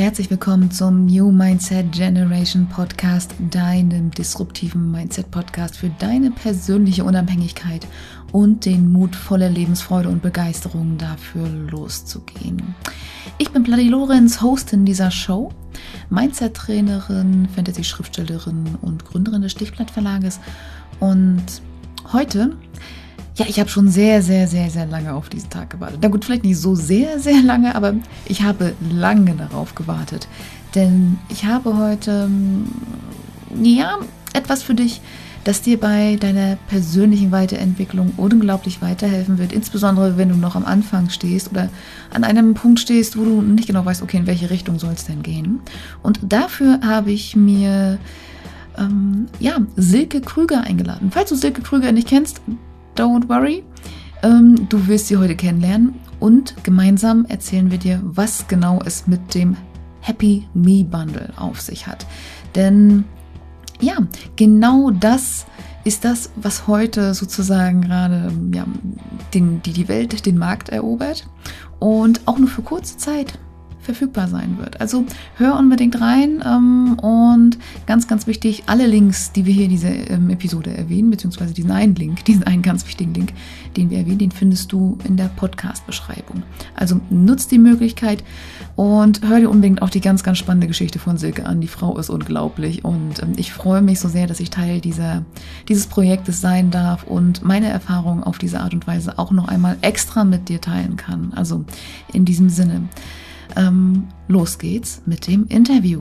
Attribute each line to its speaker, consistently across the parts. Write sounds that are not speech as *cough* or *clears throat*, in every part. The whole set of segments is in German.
Speaker 1: Herzlich willkommen zum New Mindset Generation Podcast, deinem disruptiven Mindset Podcast für deine persönliche Unabhängigkeit und den Mut, voller Lebensfreude und Begeisterung dafür loszugehen. Ich bin Pladi Lorenz, Hostin dieser Show, Mindset-Trainerin, Fantasy-Schriftstellerin und Gründerin des Stichblatt Verlages. Und heute ja, ich habe schon sehr, sehr, sehr, sehr lange auf diesen Tag gewartet. Na gut, vielleicht nicht so sehr, sehr lange, aber ich habe lange darauf gewartet. Denn ich habe heute, mm, ja, etwas für dich, das dir bei deiner persönlichen Weiterentwicklung unglaublich weiterhelfen wird. Insbesondere, wenn du noch am Anfang stehst oder an einem Punkt stehst, wo du nicht genau weißt, okay, in welche Richtung soll es denn gehen. Und dafür habe ich mir ähm, ja, Silke Krüger eingeladen. Falls du Silke Krüger nicht kennst, don't worry. Ähm, du wirst sie heute kennenlernen und gemeinsam erzählen wir dir, was genau es mit dem Happy Me Bundle auf sich hat. Denn ja, genau das ist das, was heute sozusagen gerade ja, den, die, die Welt, den Markt erobert und auch nur für kurze Zeit verfügbar sein wird. Also hör unbedingt rein ähm, und ganz, ganz wichtig, alle Links, die wir hier in dieser ähm, Episode erwähnen, beziehungsweise diesen einen Link, *laughs* diesen einen ganz wichtigen Link, den wir erwähnen, den findest du in der Podcast-Beschreibung. Also nutzt die Möglichkeit und hör dir unbedingt auch die ganz, ganz spannende Geschichte von Silke an. Die Frau ist unglaublich und ähm, ich freue mich so sehr, dass ich Teil dieser, dieses Projektes sein darf und meine Erfahrungen auf diese Art und Weise auch noch einmal extra mit dir teilen kann. Also in diesem Sinne. Ähm, los geht's mit dem Interview.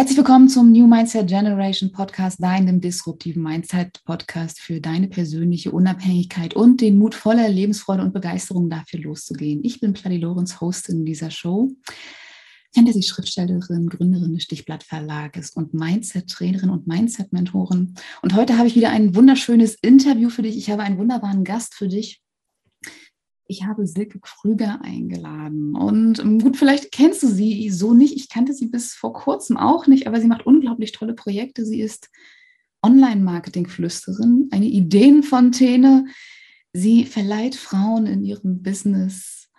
Speaker 1: Herzlich willkommen zum New Mindset Generation Podcast, deinem disruptiven Mindset Podcast für deine persönliche Unabhängigkeit und den Mut voller Lebensfreude und Begeisterung dafür loszugehen. Ich bin Pladi Lorenz, Hostin dieser Show. Fantasy-Schriftstellerin, Gründerin des Stichblatt Verlages und Mindset-Trainerin und Mindset-Mentorin. Und heute habe ich wieder ein wunderschönes Interview für dich. Ich habe einen wunderbaren Gast für dich ich habe Silke Krüger eingeladen. Und ähm, gut, vielleicht kennst du sie so nicht. Ich kannte sie bis vor kurzem auch nicht, aber sie macht unglaublich tolle Projekte. Sie ist Online-Marketing-Flüsterin, eine Ideenfontäne. Sie verleiht Frauen in ihrem Business,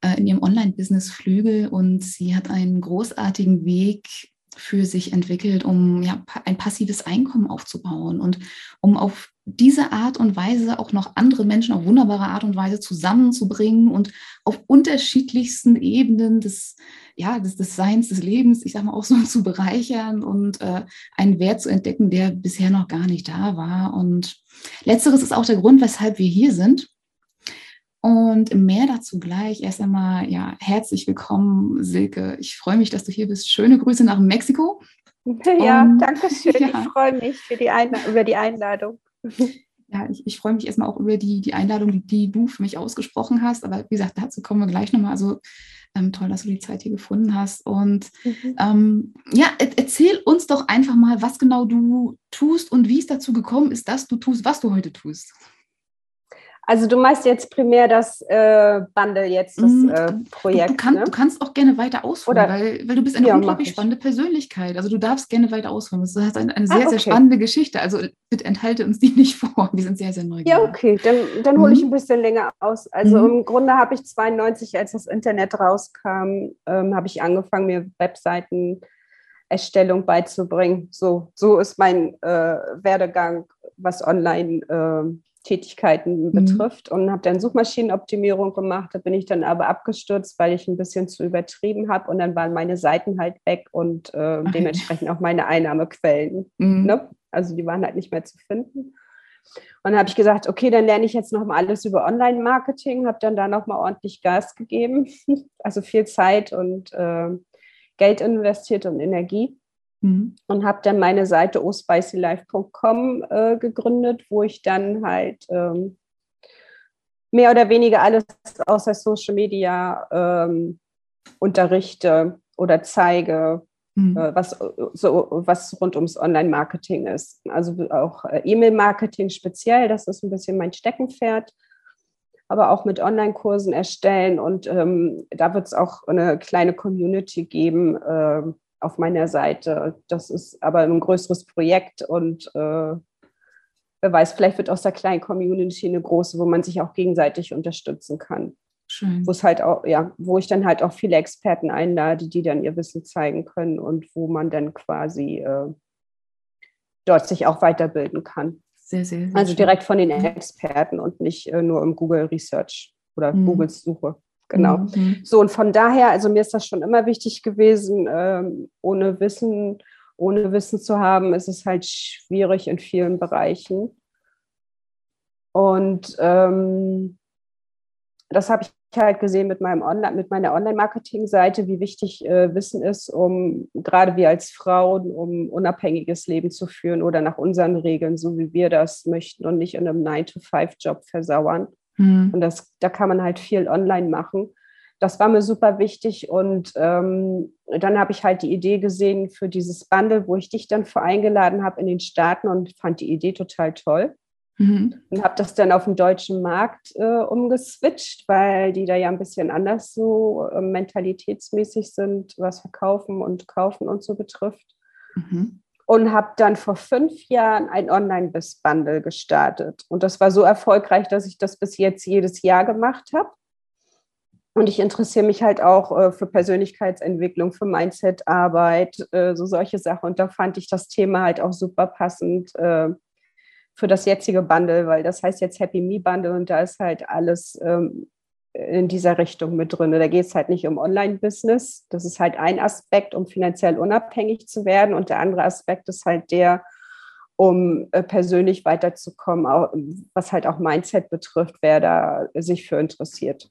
Speaker 1: äh, in ihrem Online-Business Flügel und sie hat einen großartigen Weg für sich entwickelt, um ja, ein passives Einkommen aufzubauen und um auf diese Art und Weise auch noch andere Menschen auf wunderbare Art und Weise zusammenzubringen und auf unterschiedlichsten Ebenen des, ja, des, des Seins, des Lebens, ich sage mal auch so *laughs* zu bereichern und äh, einen Wert zu entdecken, der bisher noch gar nicht da war. Und letzteres ist auch der Grund, weshalb wir hier sind. Und mehr dazu gleich. Erst einmal, ja, herzlich willkommen, Silke. Ich freue mich, dass du hier bist. Schöne Grüße nach Mexiko. *laughs*
Speaker 2: Ja, und, danke schön. *laughs* Ja. Ich freue mich für die über die Einladung.
Speaker 1: Ja, ich, ich freue mich erstmal auch über die, die Einladung, die, die, du für mich ausgesprochen hast. Aber wie gesagt, dazu kommen wir gleich nochmal. Also ähm, toll, dass du die Zeit hier gefunden hast. Und mhm. ähm, ja, erzähl uns doch einfach mal, was genau du tust und wie es dazu gekommen ist, dass du tust, was du heute tust.
Speaker 2: Also du meinst jetzt primär das äh, Bundle jetzt, das mm, äh, Projekt.
Speaker 1: Du, du, kann, ne? du, kannst auch gerne weiter ausholen, Oder, weil, weil du bist eine ja, unglaublich spannende Persönlichkeit. Also du darfst gerne weiter ausholen. Das ist eine, eine sehr, ah, okay. sehr spannende Geschichte. Also bitte enthalte uns die *laughs* nicht vor. Wir sind sehr, sehr neugierig.
Speaker 2: Ja, okay, dann, dann hole ich mhm. ein bisschen länger aus. Also mhm. im Grunde habe ich 92, als das Internet rauskam, ähm, habe ich angefangen, mir Webseiten Erstellung beizubringen. So, so ist mein äh, Werdegang, was online äh, Tätigkeiten mhm. betrifft und habe dann Suchmaschinenoptimierung gemacht. Da bin ich dann aber abgestürzt, weil ich ein bisschen zu übertrieben habe und dann waren meine Seiten halt weg und äh, okay. dementsprechend auch meine Einnahmequellen. Mhm. Ne? Also die waren halt nicht mehr zu finden. Und dann habe ich gesagt, okay, dann lerne ich jetzt noch mal alles über Online-Marketing, habe dann da noch mal ordentlich Gas gegeben, *laughs* also viel Zeit und äh, Geld investiert und Energie. Mhm. Und habe dann meine Seite ospicylife.com äh, gegründet, wo ich dann halt ähm, mehr oder weniger alles außer Social Media ähm, unterrichte oder zeige, mhm. äh, was, so, was rund ums Online-Marketing ist. Also auch äh, E-Mail-Marketing speziell, das ist ein bisschen mein Steckenpferd aber auch mit Online-Kursen erstellen. Und ähm, da wird es auch eine kleine Community geben äh, auf meiner Seite. Das ist aber ein größeres Projekt und äh, wer weiß, vielleicht wird aus der kleinen Community eine große, wo man sich auch gegenseitig unterstützen kann. Schön. Wo es halt auch, ja, wo ich dann halt auch viele Experten einlade, die dann ihr Wissen zeigen können und wo man dann quasi äh, dort sich auch weiterbilden kann. Sehr, sehr, sehr Also direkt von den Experten und nicht äh, nur im Google Research oder mhm. Googles Suche. Genau. Mhm. So, und von daher, also mir ist das schon immer wichtig gewesen, ähm, ohne Wissen, ohne Wissen zu haben, ist es halt schwierig in vielen Bereichen. Und ähm, das habe ich halt gesehen mit, meinem Online, mit meiner Online-Marketing-Seite, wie wichtig äh, Wissen ist, um gerade wir als Frauen, um unabhängiges Leben zu führen oder nach unseren Regeln, so wie wir das möchten und nicht in einem 9-to-5-Job versauern. Mhm. Und das, da kann man halt viel online machen. Das war mir super wichtig. Und ähm, dann habe ich halt die Idee gesehen für dieses Bundle, wo ich dich dann vor eingeladen habe in den Staaten und fand die Idee total toll. Mhm. Und habe das dann auf dem deutschen Markt äh, umgeswitcht, weil die da ja ein bisschen anders so äh, mentalitätsmäßig sind, was Verkaufen und Kaufen und so betrifft. Mhm. Und habe dann vor fünf Jahren ein Online-Biss-Bundle gestartet. Und das war so erfolgreich, dass ich das bis jetzt jedes Jahr gemacht habe. Und ich interessiere mich halt auch äh, für Persönlichkeitsentwicklung, für Mindset-Arbeit, äh, so solche Sachen. Und da fand ich das Thema halt auch super passend äh, für das jetzige Bundle, weil das heißt jetzt Happy Me Bundle und da ist halt alles ähm, in dieser Richtung mit drin. Da geht es halt nicht um Online-Business. Das ist halt ein Aspekt, um finanziell unabhängig zu werden. Und der andere Aspekt ist halt der, um äh, persönlich weiterzukommen, auch, was halt auch Mindset betrifft, wer da sich für interessiert.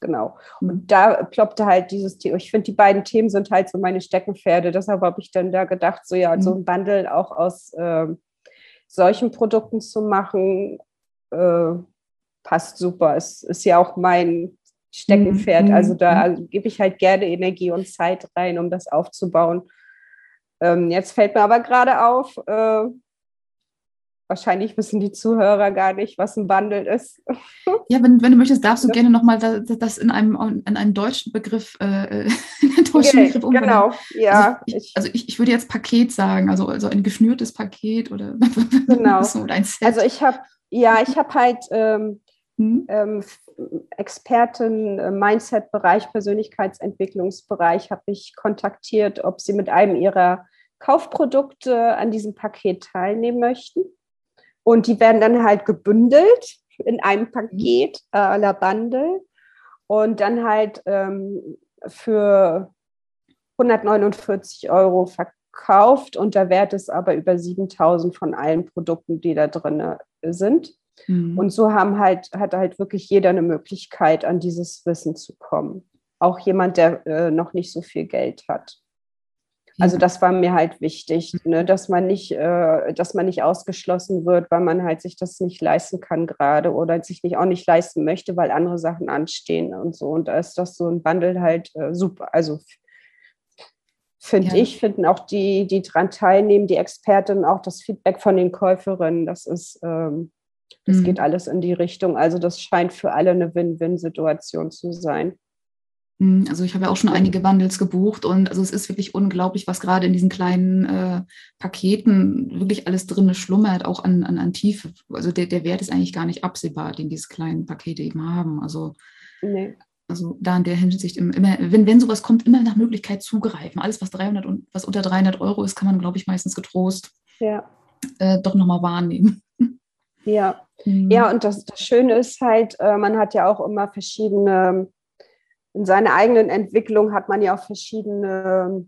Speaker 2: Genau. Und da ploppte halt dieses Thema. Ich finde, die beiden Themen sind halt so meine Steckenpferde. Deshalb habe ich dann da gedacht, so ja, so mhm. ein Bundle auch aus äh, solchen Produkten zu machen, äh, passt super. Es ist ja auch mein Steckenpferd. Mhm. Also da mhm. gebe ich halt gerne Energie und Zeit rein, um das aufzubauen. Ähm, jetzt fällt mir aber gerade auf, äh, wahrscheinlich wissen die Zuhörer gar nicht, was ein Bundle ist. *laughs*
Speaker 1: Ja, wenn, wenn du möchtest, darfst du ja. gerne nochmal das, das in einem, in einem deutschen Begriff, äh, *laughs* in einen deutschen okay, Begriff umwandeln. Genau, ja. Also ich, also ich, ich würde jetzt Paket sagen, also, also ein geschnürtes Paket oder, *laughs*
Speaker 2: genau. so, oder ein Set. Also ich habe, ja, ich habe halt ähm, hm? ähm, Experten im Mindset-Bereich, Persönlichkeitsentwicklungsbereich habe ich kontaktiert, ob sie mit einem ihrer Kaufprodukte an diesem Paket teilnehmen möchten. Und die werden dann halt gebündelt in einem Paket äh, à la Bundle und dann halt ähm, für 149 Euro verkauft und der Wert ist aber über 7000 von allen Produkten, die da drin sind. Mhm. Und so haben halt, hat halt wirklich jeder eine Möglichkeit, an dieses Wissen zu kommen. Auch jemand, der äh, noch nicht so viel Geld hat. Also das war mir halt wichtig, ne, dass man nicht, äh, dass man nicht ausgeschlossen wird, weil man halt sich das nicht leisten kann gerade oder sich nicht auch nicht leisten möchte, weil andere Sachen anstehen und so. Und da ist das so ein Bundle halt äh, super. Also finde ja. ich, finden auch die, die daran teilnehmen, die Expertinnen, auch das Feedback von den Käuferinnen, das ist, ähm, das mhm. geht alles in die Richtung. Also das scheint für alle eine Win-Win-Situation zu sein.
Speaker 1: Hm, also ich habe ja auch schon einige Bundles gebucht und also es ist wirklich unglaublich, was gerade in diesen kleinen äh, Paketen wirklich alles drin schlummert, auch an, an, an Tiefe. Also der, der Wert ist eigentlich gar nicht absehbar, den diese kleinen Pakete eben haben. Also, nee. also da in der Hinsicht immer, wenn, wenn sowas kommt, immer nach Möglichkeit zugreifen. Alles, was 300 und was unter 300 Euro ist, kann man, glaube ich, meistens getrost ja. äh, doch nochmal wahrnehmen.
Speaker 2: Ja, mhm. ja und das, das Schöne ist halt, äh, man hat ja auch immer verschiedene in seiner eigenen Entwicklung hat man ja auch verschiedene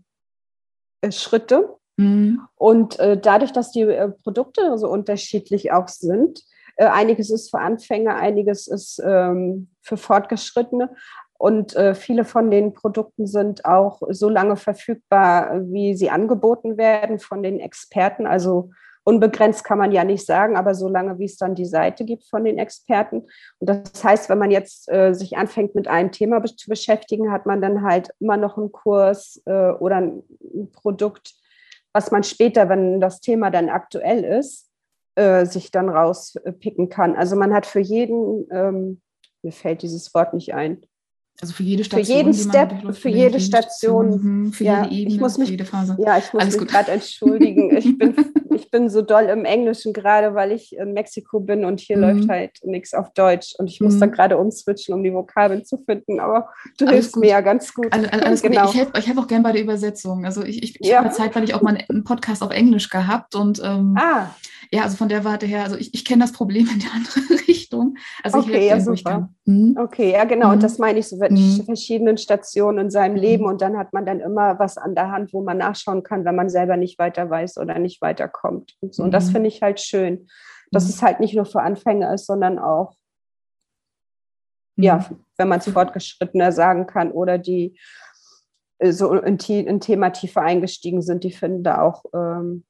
Speaker 2: äh, Schritte. Mhm. Und äh, dadurch, dass die Produkte so unterschiedlich auch sind, einiges ist für Anfänger, einiges ist ähm, für Fortgeschrittene. Und äh, viele von den Produkten sind auch so lange verfügbar, wie sie angeboten werden von den Experten. Also unbegrenzt kann man ja nicht sagen, aber so lange, wie es dann die Seite gibt von den Experten. Und das heißt, wenn man jetzt äh, sich anfängt, mit einem Thema zu beschäftigen, hat man dann halt immer noch einen Kurs äh, oder ein Produkt, was man später, wenn das Thema dann aktuell ist, äh, sich dann rauspicken kann. Also man hat für jeden, ähm, mir fällt dieses Wort nicht ein,
Speaker 1: also für jede Station.
Speaker 2: Für jeden Step, für jede Station.
Speaker 1: Für ja, jede Ebene,
Speaker 2: ich muss mich,
Speaker 1: für jede Phase.
Speaker 2: Ja, ich muss Alles mich gerade entschuldigen. Ich bin, *laughs* ich bin so doll im Englischen gerade, weil ich in Mexiko bin und hier mhm. läuft halt nichts auf Deutsch. Und ich muss mhm. dann gerade umswitchen, um die Vokabeln zu finden. Aber du alles hilfst gut. mir ja ganz gut.
Speaker 1: Alles, *laughs* alles genau. gut. Ich helfe helf auch gerne bei der Übersetzung. Also ich, ich, ich ja. habe Zeit, weil ich auch mal einen Podcast auf Englisch gehabt und ähm, ah. ja, also von der Warte her, also ich, ich kenne das Problem in die *laughs* andere Richtung. Also
Speaker 2: ich okay, ja, super. Mhm. Okay, ja genau. Und mhm. das meine ich so mhm. verschiedenen Stationen in seinem mhm. Leben und dann hat man dann immer was an der Hand, wo man nachschauen kann, wenn man selber nicht weiter weiß oder nicht weiterkommt. Und, so. und das mhm. finde ich halt schön, dass es halt nicht nur für Anfänger ist, sondern auch, ja, wenn man es fortgeschrittener sagen kann oder die äh, so in, in Thema tiefer eingestiegen sind, die finden da auch ähm,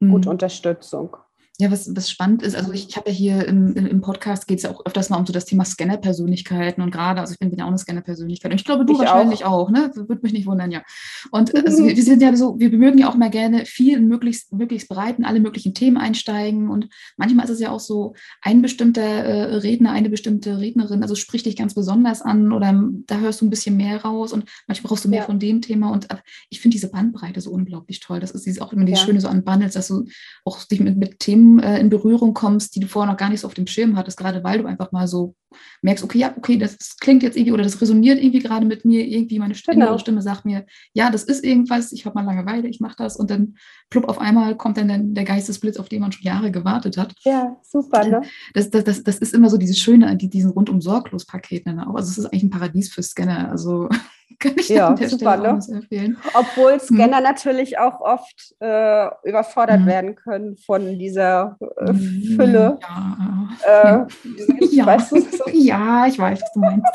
Speaker 2: gut Unterstützung.
Speaker 1: Ja, was, was spannend ist, also ich, ich habe ja hier im, im Podcast geht es ja auch öfters mal um so das Thema Scanner-Persönlichkeiten und gerade, also ich bin, ja auch eine Scanner-Persönlichkeit und ich glaube, du ich wahrscheinlich auch. auch, ne? Würde mich nicht wundern, ja. Und also *laughs* wir, wir, sind ja so, wir mögen ja auch mal gerne viel möglichst, möglichst breit in alle möglichen Themen einsteigen und manchmal ist es ja auch so, ein bestimmter äh, Redner, eine bestimmte Rednerin, also spricht dich ganz besonders an oder da hörst du ein bisschen mehr raus und manchmal brauchst du mehr ja. von dem Thema und äh, ich finde diese Bandbreite so unglaublich toll. Das ist dieses, auch immer das ja. Schöne so an Bundles, dass du auch dich mit, mit Themen Themen äh, in Berührung kommst, die du vorher noch gar nicht so auf dem Schirm hattest, gerade weil du einfach mal so merkst, okay, ja, okay, das, das klingt jetzt irgendwie oder das resoniert irgendwie gerade mit mir, irgendwie meine Stimme, genau. Stimme sagt mir, ja, das ist irgendwas, ich habe mal Langeweile, ich mache das und dann plupp auf einmal kommt dann der, der Geistesblitz, auf den man schon Jahre gewartet hat.
Speaker 2: Ja, super, ne?
Speaker 1: Das, das, das, das ist immer so dieses Schöne an diesen rundum sorglos Paketen. Ne? Also es ist eigentlich ein Paradies für Scanner, also *laughs*
Speaker 2: kann ich ja, super, ne? empfehlen. Obwohl hm. Scanner hm. natürlich auch oft äh, überfordert hm. werden können von dieser äh, hm, Fülle.
Speaker 1: Ja. Äh, *laughs* ja. Weißt du, so? *laughs* ja, ich weiß, was du meinst.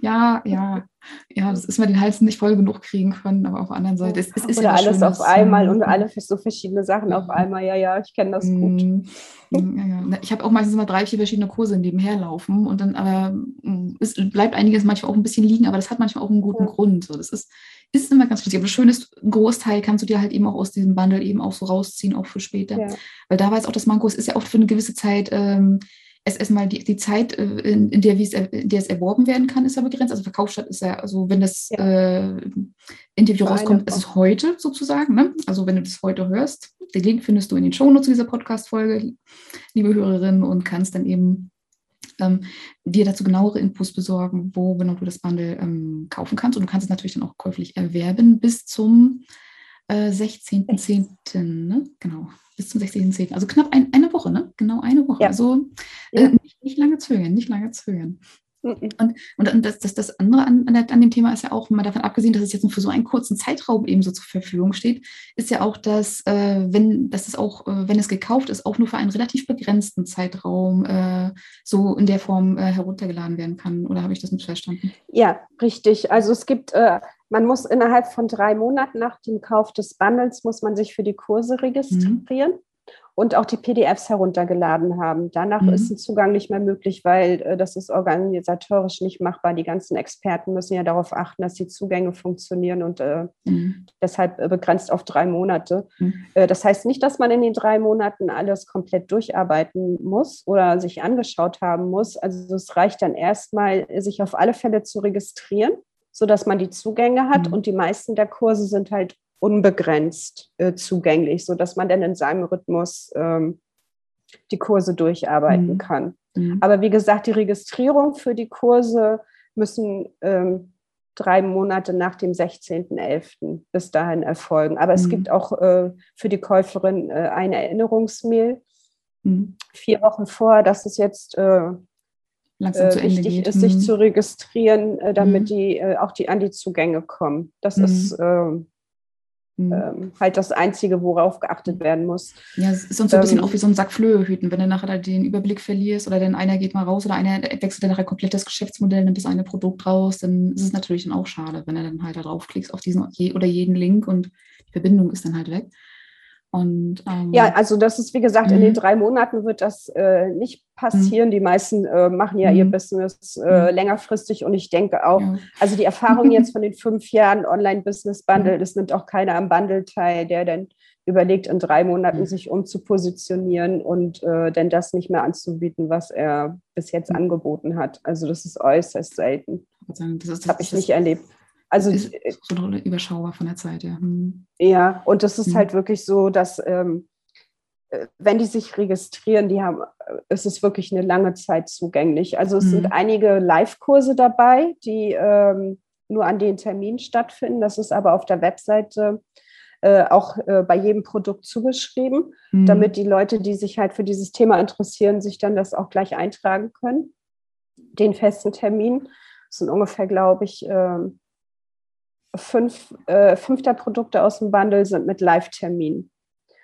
Speaker 1: ja, ja. Ja, das ist mir den Hals nicht voll genug kriegen können, aber auf der anderen Seite ist es ist
Speaker 2: Oder ja alles auf einmal und alle so verschiedene Sachen auf einmal. Ja, ja, ich kenne das gut.
Speaker 1: Hm. Ja, ja. Ich habe auch meistens immer drei, vier verschiedene Kurse nebenher laufen und dann aber mm, es bleibt einiges manchmal auch ein bisschen liegen, aber das hat manchmal auch einen guten. Grund. So, das ist, ist immer ganz wichtig. Aber das Schöne ist, ein Großteil kannst du dir halt eben auch aus diesem Bundle eben auch so rausziehen, auch für später. Weil da weiß auch das Manko, es ist ja oft für eine gewisse Zeit ähm, es erstmal die, die Zeit, äh, in, in, der, in der es erworben werden kann, ist ja begrenzt. Also Verkaufsstadt ist ja, also wenn das ja. äh, Interview rauskommt, ist es heute sozusagen. Ne? Also wenn du das heute hörst, den Link findest du in den Shownotes dieser Podcast-Folge, liebe Hörerinnen, und kannst dann eben ähm, dir dazu genauere Infos besorgen, wo genau du das Bundle ähm, kaufen kannst. Und du kannst es natürlich dann auch käuflich erwerben bis zum äh, 16.10. Ne? Genau bis zum 16.10. Also knapp ein, eine Woche, ne? Genau eine Woche. Ja. Also äh, nicht, nicht, lange zögern, nicht lange zögern. Und, und das, das, das andere an, an, dem Thema ist ja auch, mal davon abgesehen, dass es jetzt nur für so einen kurzen Zeitraum eben so zur Verfügung steht, ist ja auch, dass äh, wenn, dass es auch, äh, wenn es gekauft ist, auch nur für einen relativ begrenzten Zeitraum äh, so in der Form äh, heruntergeladen werden kann. Oder habe ich das missverstanden?
Speaker 2: Ja, richtig. Also es gibt äh, man muss innerhalb von drei Monaten nach dem Kauf des Bundles muss man sich für die Kurse registrieren. Mhm und auch die PDFs heruntergeladen haben. Danach mhm. ist ein Zugang nicht mehr möglich, weil äh, das ist organisatorisch nicht machbar. Die ganzen Experten müssen ja darauf achten, dass die Zugänge funktionieren und äh, mhm. deshalb äh, begrenzt auf drei Monate. Mhm. Äh, das heißt nicht, dass man in den drei Monaten alles komplett durcharbeiten muss oder sich angeschaut haben muss. Also es reicht dann erstmal, sich auf alle Fälle zu registrieren sodass man die Zugänge hat. Mhm. Und die meisten der Kurse sind halt unbegrenzt äh, zugänglich, sodass man dann in seinem Rhythmus ähm, die Kurse durcharbeiten mhm. kann. Mhm. Aber wie gesagt, die Registrierung für die Kurse müssen ähm, drei Monate nach dem 16.11. bis dahin erfolgen. Aber es mhm. gibt auch äh, für die Käuferin äh, eine Erinnerungsmail mhm. vier Wochen vor, dass es jetzt äh, langsam zu Ende wichtig geht. ist, sich mhm. zu registrieren, äh, damit mhm. die äh, auch die an die Zugänge kommen. Das mhm. ist ähm, mhm. ähm, halt das Einzige, worauf geachtet werden muss.
Speaker 1: Ja, es ist sonst so ein bisschen ähm, auch wie so ein Sack Flöhe hüten, wenn du nachher den Überblick verlierst oder dann einer geht mal raus oder einer wechselt dann nachher komplett das Geschäftsmodell, nimmt das eine Produkt raus, dann ist es natürlich dann auch schade, wenn er dann halt da draufklickst auf diesen oder jeden Link und die Verbindung ist dann halt weg. Und,
Speaker 2: ähm, ja, also das ist, wie gesagt, in den mhm. drei Monaten wird das äh, nicht passieren. Mhm. Die meisten äh, machen ja ihr mhm. Business äh, längerfristig und ich denke auch, ja. also die Erfahrung *laughs* jetzt von den fünf Jahren Online-Business-Bundle, das nimmt auch keiner am Bundle teil, der dann überlegt, in drei Monaten sich umzupositionieren und äh, dann das nicht mehr anzubieten, was er bis jetzt angeboten hat. Also das ist äußerst selten. Das, das habe ich nicht erlebt.
Speaker 1: Also ist so überschaubar von der Zeit, ja. Hm.
Speaker 2: Ja, und das ist hm. halt wirklich so, dass ähm, äh, wenn die sich registrieren, die haben, äh, es ist wirklich eine lange Zeit zugänglich. Also es hm. sind einige Live-Kurse dabei, die ähm, nur an den Terminen stattfinden. Das ist aber auf der Webseite äh, auch äh, bei jedem Produkt zugeschrieben, mhm. damit die Leute, die sich halt für dieses Thema interessieren, sich dann das auch gleich eintragen können. Den festen Termin das sind ungefähr, glaube ich, äh, fünf, äh, fünf der Produkte aus dem Bundle sind mit Live-Termin.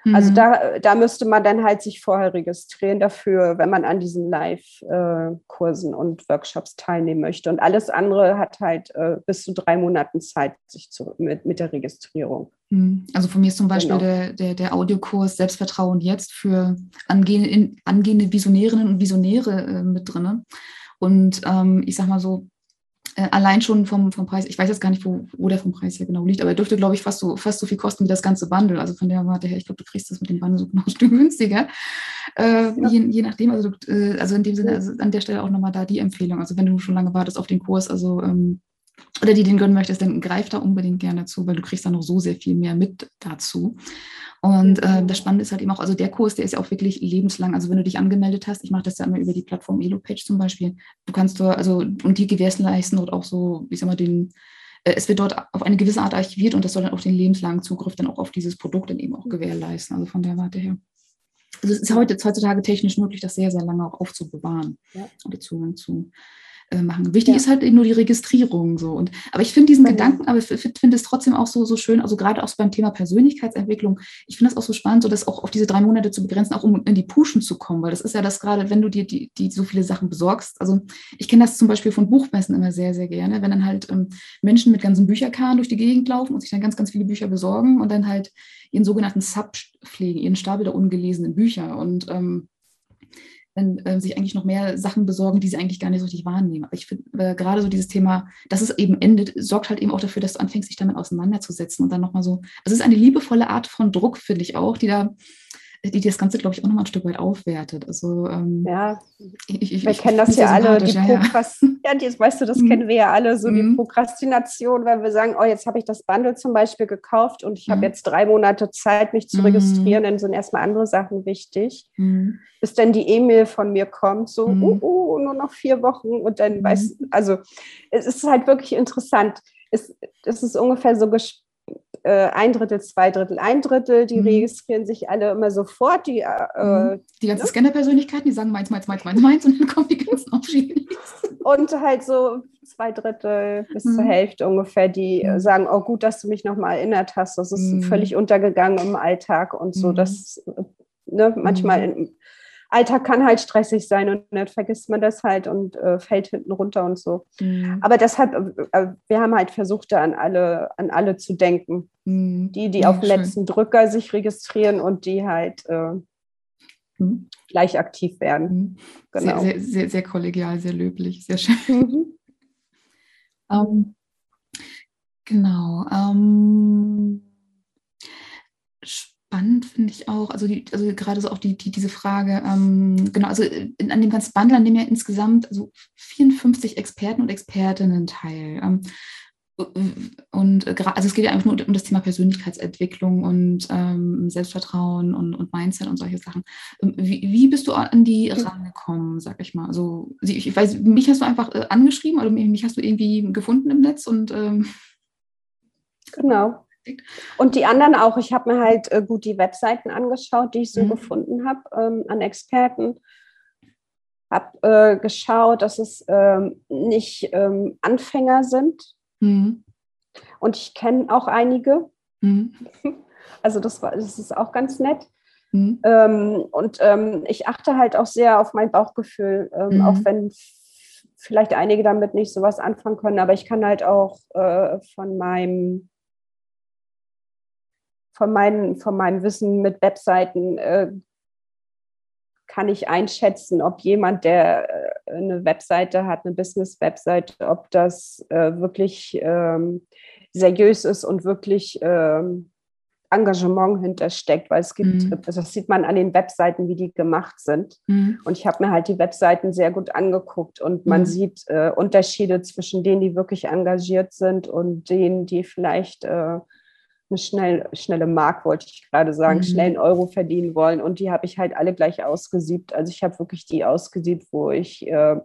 Speaker 2: Also mhm. Also da, da müsste man dann halt sich vorher registrieren dafür, wenn man an diesen Live-Kursen und Workshops teilnehmen möchte. Und alles andere hat halt äh, bis zu drei Monaten Zeit sich zu, mit, mit der Registrierung.
Speaker 1: Mhm. Also von mir ist zum Beispiel genau. der, der, der Audiokurs Selbstvertrauen jetzt für angehende, angehende Visionärinnen und Visionäre äh, mit drin. Und ähm, ich sag mal so, äh, allein schon vom, vom Preis, ich weiß jetzt gar nicht, wo, wo der vom Preis her genau liegt, aber er dürfte, glaube ich, fast so, fast so viel kosten wie das ganze Bundle. Also von der Warte her, ich glaube, du kriegst das mit dem Bundle so noch ein Stück günstiger. Äh, ja. je, je, nachdem, also, äh, also in dem Sinne, also an der Stelle auch nochmal da die Empfehlung. Also wenn du schon lange wartest auf den Kurs, also ähm, oder die den gönnen möchtest, dann greif da unbedingt gerne zu, weil du kriegst da noch so sehr viel mehr mit dazu. Und äh, das Spannende ist halt eben auch, also der Kurs, der ist ja auch wirklich lebenslang. Also wenn du dich angemeldet hast, ich mache das ja immer über die Plattform EloPage zum Beispiel, du kannst dort, also und die gewährleisten dort auch so, ich sag mal, den, äh, es wird dort auf eine gewisse Art archiviert und das soll dann auch den lebenslangen Zugriff dann auch auf dieses Produkt dann eben auch gewährleisten. Also von der Warte her. Also es ist heute, heutzutage technisch möglich, das sehr, sehr lange auch aufzubewahren ja. und den Zugang zu äh, machen. Wichtig ja. ist halt eben nur die Registrierung so. Und, aber ich finde diesen mhm. Gedanken, aber finde es trotzdem auch so, so schön, also gerade auch so beim Thema Persönlichkeitsentwicklung, ich finde das auch so spannend, so das auch auf diese drei Monate zu begrenzen, auch um in die Pushen zu kommen, weil das ist ja das gerade, wenn du dir die, die so viele Sachen besorgst. Also ich kenne das zum Beispiel von Buchmessen immer sehr, sehr gerne, wenn dann halt ähm, Menschen mit ganzen Bücherkarren durch die Gegend laufen und sich dann ganz, ganz viele Bücher besorgen und dann halt ihren sogenannten Sub pflegen, ihren Stapel der ungelesenen Bücher. Und ähm, dann äh, sich eigentlich noch mehr Sachen besorgen, die sie eigentlich gar nicht so richtig wahrnehmen. Aber ich finde äh, gerade so dieses Thema, dass es eben endet, sorgt halt eben auch dafür, dass du anfängst, dich damit auseinanderzusetzen und dann nochmal so, es ist eine liebevolle Art von Druck, finde ich auch, die da die das Ganze, glaube ich, auch nochmal ein Stück weit aufwertet. Also,
Speaker 2: ähm, ja, ich, ich, wir ich, kennen das ja alle, die ja, Prokrast ja. ja, weißt du, das mhm. kennen wir ja alle, so mhm. die Prokrastination, wenn wir sagen, oh, jetzt habe ich das Bundle zum Beispiel gekauft und ich mhm. habe jetzt drei Monate Zeit, mich zu registrieren, mhm. dann sind erstmal andere Sachen wichtig. Mhm. Bis dann die E-Mail von mir kommt, so, uh, uh, nur noch vier Wochen und dann, weißt also es ist halt wirklich interessant. Es, es ist ungefähr so gespielt äh, ein Drittel, zwei Drittel, ein Drittel, die mhm. registrieren sich alle immer sofort. Die, äh,
Speaker 1: mhm. die ganzen ne? Scanner-Persönlichkeiten, die sagen meins, meins, meins, meins, meins und dann kommen die ganzen Aufschiede.
Speaker 2: Und halt so zwei Drittel bis mhm. zur Hälfte ungefähr, die mhm. sagen, oh gut, dass du mich nochmal erinnert hast. Das ist mhm. völlig untergegangen im Alltag und so. Mhm. Das ne, manchmal Alltag kann halt stressig sein und dann vergisst man das halt und äh, fällt hinten runter und so. Mhm. Aber deshalb, äh, wir haben halt versucht, da an alle, an alle zu denken. Mhm. Die, die ja, auf den letzten Drücker sich registrieren und die halt äh, mhm. gleich aktiv werden. Mhm.
Speaker 1: Genau. Sehr, sehr, sehr, sehr, kollegial, sehr löblich, sehr schön. Mhm. ähm, genau. Ähm, spannend finde ich auch, also, die, also gerade so auch die, die, diese Frage, ähm, genau, also in, an dem ganzen Bundle nehmen ja insgesamt also 54 Experten und Expertinnen teil. Ähm, und also es geht ja einfach nur um das Thema Persönlichkeitsentwicklung und ähm, Selbstvertrauen und, und Mindset und solche Sachen. Ähm, wie, wie bist du an die rangekommen, sag ich mal? Also ich, weiß, mich hast du einfach äh, angeschrieben oder mich hast du irgendwie gefunden im Netz und ähm
Speaker 2: genau. Und die anderen auch. Ich habe mir halt äh, gut die Webseiten angeschaut, die ich so mhm. gefunden habe ähm, an Experten. Habe äh, geschaut, dass es ähm, nicht ähm, Anfänger sind. Mhm. Und ich kenne auch einige. Mhm. *laughs* Also das, war, das ist auch ganz nett. Mhm. Ähm, und ähm, ich achte halt auch sehr auf mein Bauchgefühl, ähm, auch mhm. wenn vielleicht einige damit nicht so was anfangen können, aber ich kann halt auch äh, von meinem von, meinen, von meinem Wissen mit Webseiten äh, kann ich einschätzen, ob jemand, der äh, eine Webseite hat, eine Business-Webseite, ob das äh, wirklich ähm, seriös ist und wirklich ähm, Engagement hintersteckt, weil es gibt, mhm. das sieht man an den Webseiten, wie die gemacht sind. Mhm. Und ich habe mir halt die Webseiten sehr gut angeguckt und man mhm. sieht äh, Unterschiede zwischen denen, die wirklich engagiert sind und denen, die vielleicht äh, eine schnell, schnelle Mark, wollte ich gerade sagen, mhm. schnellen Euro verdienen wollen. Und die habe ich halt alle gleich ausgesiebt. Also ich habe wirklich die ausgesiebt, wo ich äh,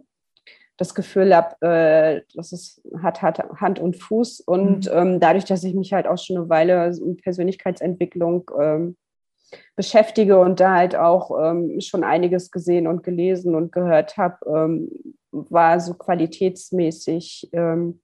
Speaker 2: das Gefühl habe, äh, dass es hat, hat Hand und Fuß. Und mhm. ähm, dadurch, dass ich mich halt auch schon eine Weile in Persönlichkeitsentwicklung ähm, beschäftige und da halt auch ähm, schon einiges gesehen und gelesen und gehört habe, ähm, war so qualitätsmäßig ähm,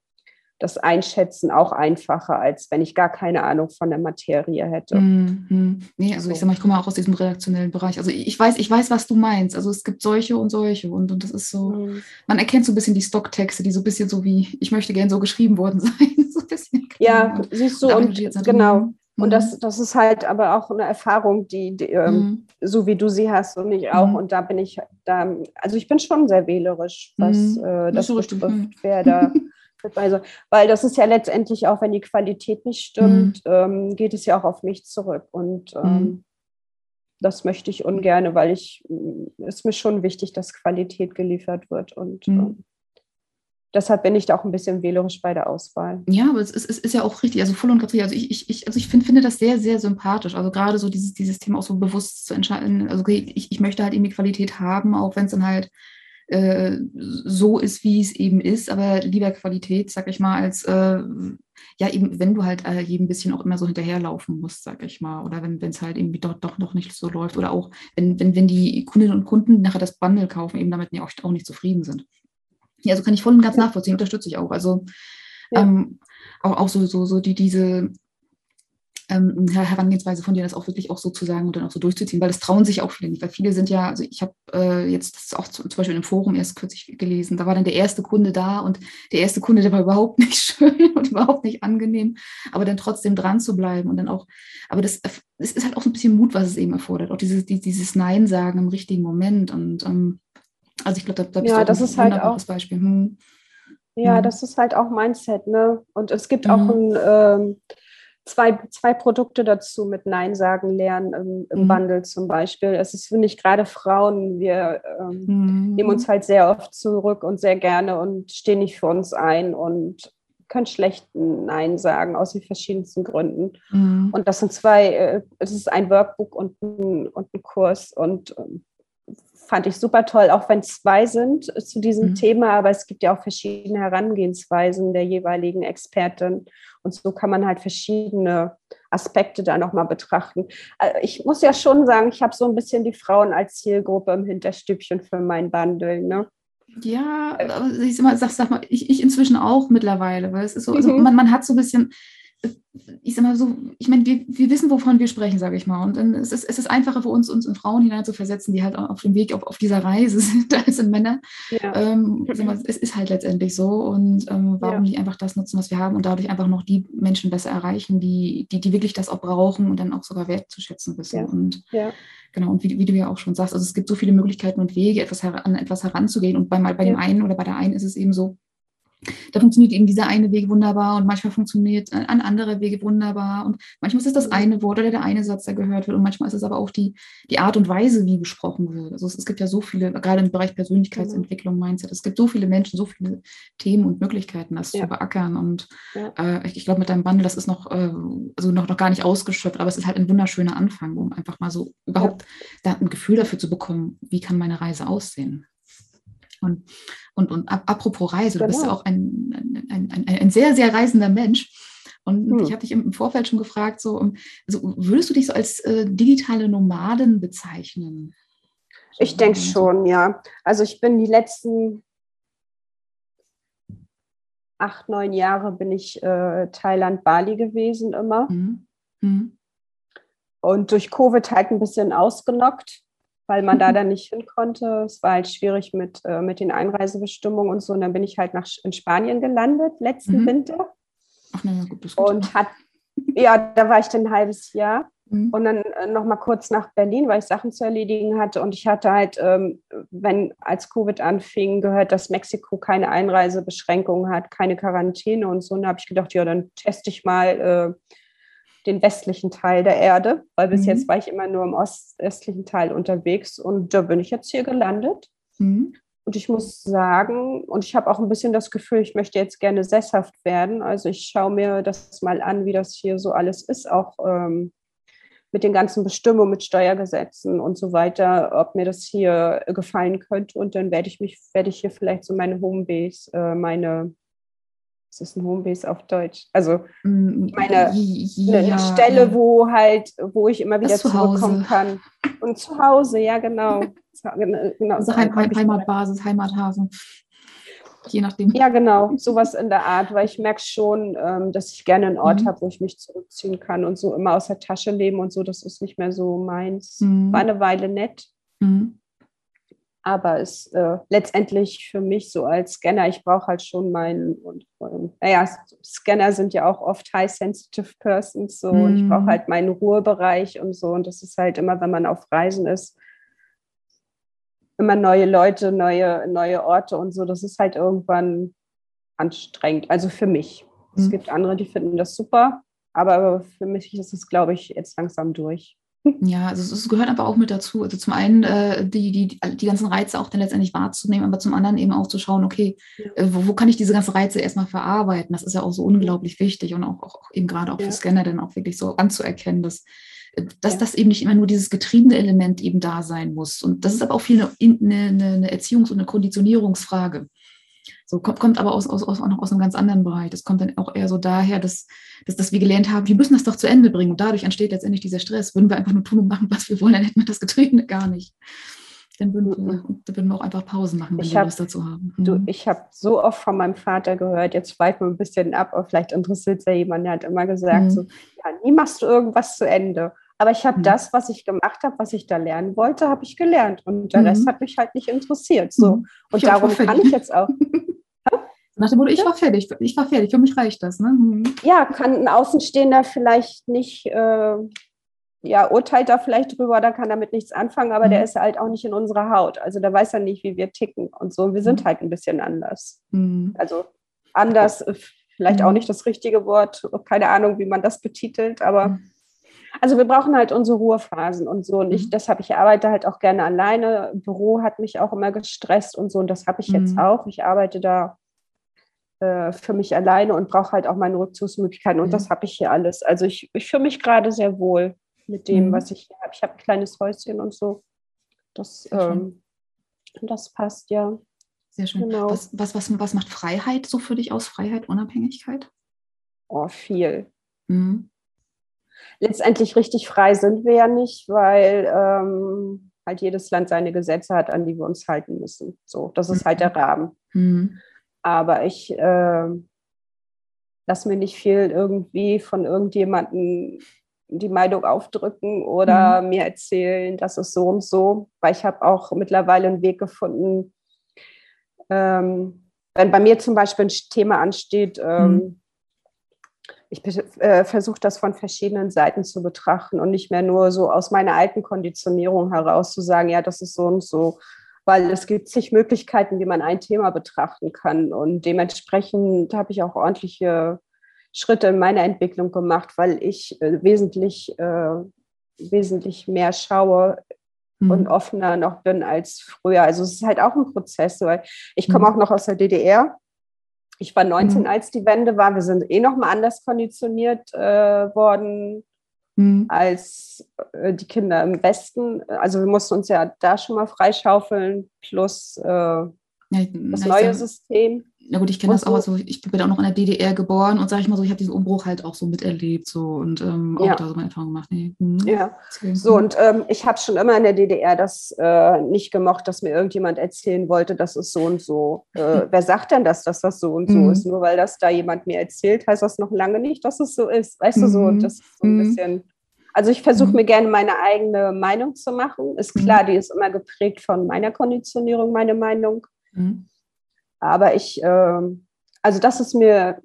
Speaker 2: das Einschätzen auch einfacher, als wenn ich gar keine Ahnung von der Materie hätte.
Speaker 1: Mhm. Nee, also so. ich sag mal, ich komme auch aus diesem redaktionellen Bereich. Also ich weiß, ich weiß, was du meinst. Also es gibt solche und solche und, und das ist so, mhm. man erkennt so ein bisschen die Stocktexte, die so ein bisschen so wie, ich möchte gern so geschrieben worden *laughs* sein. so ein
Speaker 2: bisschen ja, siehst du, und, und genau. Mhm. Und das, das ist halt aber auch eine Erfahrung, die, die ähm, mhm. so wie du sie hast und ich auch. Mhm. Und da bin ich da, also ich bin schon sehr wählerisch, was mhm. äh, das betrifft, mhm. wer da *laughs* Also, weil das ist ja letztendlich auch, wenn die Qualität nicht stimmt, mhm. ähm, geht es ja auch auf mich zurück. Und ähm, mhm. das möchte ich ungern, weil ich mm, ist mir schon wichtig, dass Qualität geliefert wird. Und mhm. ähm, deshalb bin ich da auch ein bisschen wählerisch bei der Auswahl.
Speaker 1: Ja, aber es ist, es ist ja auch richtig, also voll und ganz richtig. Also ich, ich, also ich find, finde das sehr, sehr sympathisch. Also gerade so dieses, dieses Thema auch so bewusst zu entscheiden. Also ich, ich möchte halt irgendwie Qualität haben, auch wenn es dann halt äh, so ist, wie es eben ist, aber lieber Qualität, sag ich mal, als äh, ja eben, wenn du halt äh, jedem bisschen auch immer so hinterherlaufen musst, sag ich mal, oder wenn es halt irgendwie dort doch noch nicht so läuft oder auch wenn, wenn, wenn die Kundinnen und Kunden nachher das Bundle kaufen, eben damit auch, auch nicht zufrieden sind. Ja, also kann ich voll und ganz nachvollziehen, unterstütze ich auch. Also ja. ähm, auch, auch so, so, so die, diese ähm, Herangehensweise von dir, das auch wirklich auch so zu sagen und dann auch so durchzuziehen, weil das trauen sich auch viele nicht, weil viele sind ja, also ich habe äh, jetzt das auch zu, zum Beispiel im Forum erst kürzlich gelesen, da war dann der erste Kunde da und der erste Kunde, der war überhaupt *laughs* nicht schön und überhaupt nicht angenehm, aber dann trotzdem dran zu bleiben und dann auch, aber das, es ist halt auch so ein bisschen Mut, was es eben erfordert, auch dieses, dieses Nein sagen im richtigen Moment und ähm, also ich glaube, da, da
Speaker 2: bist ja, du das ist ein halt auch, Beispiel. Hm. Ja, mhm. das ist halt auch Mindset, ne? Und es gibt mhm. auch ein ähm, zwei, zwei Produkte dazu mit Nein sagen lernen im, im mhm. Bundle zum Beispiel. Es ist, finde ich, gerade Frauen, wir ähm, mhm. nehmen uns halt sehr oft zurück und sehr gerne und stehen nicht für uns ein und können schlecht Nein sagen aus den verschiedensten Gründen. Mhm. Und das sind zwei, äh, es ist ein Workbook und ein, und ein Kurs und ähm, fand ich super toll, auch wenn zwei sind zu diesem mhm. Thema, aber es gibt ja auch verschiedene Herangehensweisen der jeweiligen Expertin. Und so kann man halt verschiedene Aspekte da nochmal betrachten. Äh, ich muss ja schon sagen, ich habe so ein bisschen die Frauen als Zielgruppe im Hinterstübchen für mein Bundle. Ne?
Speaker 1: Ja, ich sag mal, sag, sag mal ich, ich, inzwischen auch mittlerweile, weil es ist so, also mhm. man, man hat so ein bisschen, ich sag mal so, ich meine, wir, wir wissen, wovon wir sprechen, sage ich mal. Und dann ist es, es ist einfacher für uns, uns in Frauen hineinzuversetzen, die halt auf dem Weg auf, auf dieser Reise *laughs* sind, als in Männer. Ja. Ähm, mal, es ist halt letztendlich so. Und ähm, warum ja. nicht einfach das nutzen, was wir haben und dadurch einfach noch die Menschen besser erreichen, die, die, die wirklich das auch brauchen und dann auch sogar wertzuschätzen wissen. Ja. Und genau, und wie, wie, du ja auch schon sagst, also es gibt so viele Möglichkeiten und Wege, etwas an etwas heranzugehen. Und bei, bei dem einen oder bei der einen ist es eben so, da funktioniert eben dieser eine Weg wunderbar und manchmal funktioniert ein anderer Weg wunderbar und manchmal ist es das eine Wort oder der eine Satz, der gehört wird und manchmal ist es aber auch die, die Art und Weise, wie gesprochen wird. Also es, es gibt ja so viele, gerade im Bereich Persönlichkeitsentwicklung, mhm. Mindset, es gibt so viele Menschen, so viele Themen und Möglichkeiten, das ja. zu beackern und ja. äh, ich, ich glaube mit deinem Bundle, das ist noch, äh, also noch, noch gar nicht ausgeschöpft, aber es ist halt ein wunderschöner Anfang, um einfach mal so überhaupt ja. da ein Gefühl dafür zu bekommen, wie kann meine Reise aussehen. Und, und, und apropos Reise, genau. du bist ja genau. auch ein, ein, ein, ein, sehr, sehr reisender Mensch. Und hm. ich habe dich im Vorfeld schon gefragt, so, also würdest du dich so als äh, digitale Nomaden bezeichnen?
Speaker 2: Ich denke schon, ja. Also ich bin die letzten acht, neun Jahre bin ich äh, Thailand, Bali gewesen immer. Hm. Hm. Und durch Covid halt ein bisschen ausgenockt weil man da dann nicht hin konnte. Es war halt schwierig mit, äh, mit den Einreisebestimmungen und so. Und dann bin ich halt nach, in Spanien gelandet, letzten mhm. Winter. Ach, na, gut, das. Und hat, ja, da war ich dann ein halbes Jahr. Mhm. Und dann äh, noch mal kurz nach Berlin, weil ich Sachen zu erledigen hatte. Und ich hatte halt, ähm, wenn als Covid anfing, gehört, dass Mexiko keine Einreisebeschränkungen hat, keine Quarantäne und so. Und da habe ich gedacht, ja, dann teste ich mal äh, den westlichen Teil der Erde, weil bis mhm. jetzt war ich immer nur im ostöstlichen Teil unterwegs. Und da bin ich jetzt hier gelandet. Mhm. Und ich muss sagen, und ich habe auch ein bisschen das Gefühl, ich möchte jetzt gerne sesshaft werden. Also ich schaue mir das mal an, wie das hier so alles ist, auch ähm, mit den ganzen Bestimmungen, mit Steuergesetzen und so weiter, ob mir das hier gefallen könnte. Und dann werde ich mich, werde ich hier vielleicht so meine Homebase, äh, meine, ist ein Homebase auf Deutsch? Also mm, meine ja, eine Stelle, wo halt, wo ich immer wieder zurückkommen kann. Und zu Hause, ja genau.
Speaker 1: genau. Also Heim, Heimatbasis, Heimathafen je nachdem.
Speaker 2: Ja, genau, sowas in der Art, weil ich merke schon, ähm, dass ich gerne einen Ort mhm. habe, wo ich mich zurückziehen kann und so immer aus der Tasche leben und so, das ist nicht mehr so meins. Mhm. War eine Weile nett. Mhm. Aber es äh, letztendlich für mich so als Scanner, ich brauche halt schon meinen, und, und naja, Scanner sind ja auch oft high-sensitive Persons so und ich brauche mhm. halt meinen Ruhebereich und so. Und das ist halt immer, wenn man auf Reisen ist, immer neue Leute, neue, neue Orte und so. Das ist halt irgendwann anstrengend. Also für mich. Mhm. Es gibt andere, die finden das super, aber für mich ist es, glaube ich, jetzt langsam durch.
Speaker 1: Ja, also es gehört aber auch mit dazu. Also zum einen äh, die, die, die ganzen Reize auch dann letztendlich wahrzunehmen, aber zum anderen eben auch zu schauen, okay, äh, wo, wo, kann ich diese ganzen Reize erstmal verarbeiten? Das ist ja auch so unglaublich wichtig und auch, auch eben gerade auch ja. für Scanner dann auch wirklich so anzuerkennen, dass dass ja. das eben nicht immer nur dieses getriebene Element eben da sein muss. Und das ist aber auch viel eine, eine, eine Erziehungs- und eine Konditionierungsfrage. So kommt, kommt aber aus, aus, aus, auch noch aus einem ganz anderen Bereich. Das kommt dann auch eher so daher, dass, dass, dass wir gelernt haben, wir müssen das doch zu Ende bringen. Und dadurch entsteht letztendlich dieser Stress. Würden wir einfach nur tun und machen, was wir wollen, dann hätten wir das Getriebene gar nicht. Dann würden wir, dann würden wir auch einfach Pausen machen, wenn ich wir Lust dazu haben.
Speaker 2: Du, mhm. ich habe so oft von meinem Vater gehört, jetzt schweifen wir ein bisschen ab, aber vielleicht interessiert es ja jemand, der hat immer gesagt, mhm. so, ja, nie machst du irgendwas zu Ende. Aber ich habe mhm. das, was ich gemacht habe, was ich da lernen wollte, habe ich gelernt. Und der mhm. Rest hat mich halt nicht interessiert. So. Mhm. Und ich darum kann ich jetzt auch. *laughs*
Speaker 1: Nach dem Motto, ich war fertig, ich war fertig, für mich reicht das. Ne? Mhm.
Speaker 2: Ja, kann ein Außenstehender vielleicht nicht, äh, ja, urteilt da vielleicht drüber, da kann damit nichts anfangen, aber mhm. der ist halt auch nicht in unserer Haut. Also der weiß ja nicht, wie wir ticken und so. Wir sind mhm. halt ein bisschen anders. Mhm. Also anders, äh, vielleicht auch nicht das richtige Wort, keine Ahnung, wie man das betitelt, aber also wir brauchen halt unsere Ruhephasen und so. Und ich, mhm. deshalb, ich arbeite halt auch gerne alleine. Büro hat mich auch immer gestresst und so. Und das habe ich jetzt mhm. auch. Ich arbeite da äh, für mich alleine und brauche halt auch meine Rückzugsmöglichkeiten. Und mhm. das habe ich hier alles. Also ich, ich fühle mich gerade sehr wohl mit dem, mhm. was ich hier habe. Ich habe ein kleines Häuschen und so. Das, ähm, das passt, ja.
Speaker 1: Sehr schön. Genau. Was, was, was, was macht Freiheit so für dich aus? Freiheit, Unabhängigkeit?
Speaker 2: Oh, viel. Mhm letztendlich richtig frei sind wir ja nicht, weil ähm, halt jedes Land seine Gesetze hat, an die wir uns halten müssen. So, das ist halt der mhm. Rahmen. Mhm. Aber ich äh, lasse mir nicht viel irgendwie von irgendjemandem die Meinung aufdrücken oder mhm. mir erzählen, das ist so und so, weil ich habe auch mittlerweile einen Weg gefunden, ähm, wenn bei mir zum Beispiel ein Thema ansteht, ähm, mhm ich äh, versuche das von verschiedenen Seiten zu betrachten und nicht mehr nur so aus meiner alten Konditionierung heraus zu sagen, ja, das ist so und so, weil es gibt zig Möglichkeiten, wie man ein Thema betrachten kann. Und dementsprechend habe ich auch ordentliche Schritte in meiner Entwicklung gemacht, weil ich äh, wesentlich, äh, wesentlich mehr schaue mhm. und offener noch bin als früher. Also es ist halt auch ein Prozess, weil ich komme mhm. auch noch aus der DDR ich war 19, mhm. als die Wende war. Wir sind eh noch mal anders konditioniert äh, worden mhm. als äh, die Kinder im Westen. Also wir mussten uns ja da schon mal freischaufeln, plus äh, das neue System
Speaker 1: na gut, ich kenne das auch, also ich bin auch noch in der DDR geboren und sage ich mal so, ich habe diesen Umbruch halt auch so miterlebt so und ähm, auch ja. da so meine Erfahrung gemacht. Nee.
Speaker 2: Hm. Ja, so und ähm, ich habe schon immer in der DDR das äh, nicht gemocht, dass mir irgendjemand erzählen wollte, das ist so und so. Äh, *laughs* wer sagt denn das, dass das so und so mhm. ist? Nur weil das da jemand mir erzählt, heißt das noch lange nicht, dass es so ist. Weißt mhm. du so, das ist so ein mhm. bisschen. Also ich versuche mhm. mir gerne meine eigene Meinung zu machen. Ist mhm. klar, die ist immer geprägt von meiner Konditionierung, meine Meinung. Mhm. Aber ich, äh, also das ist mir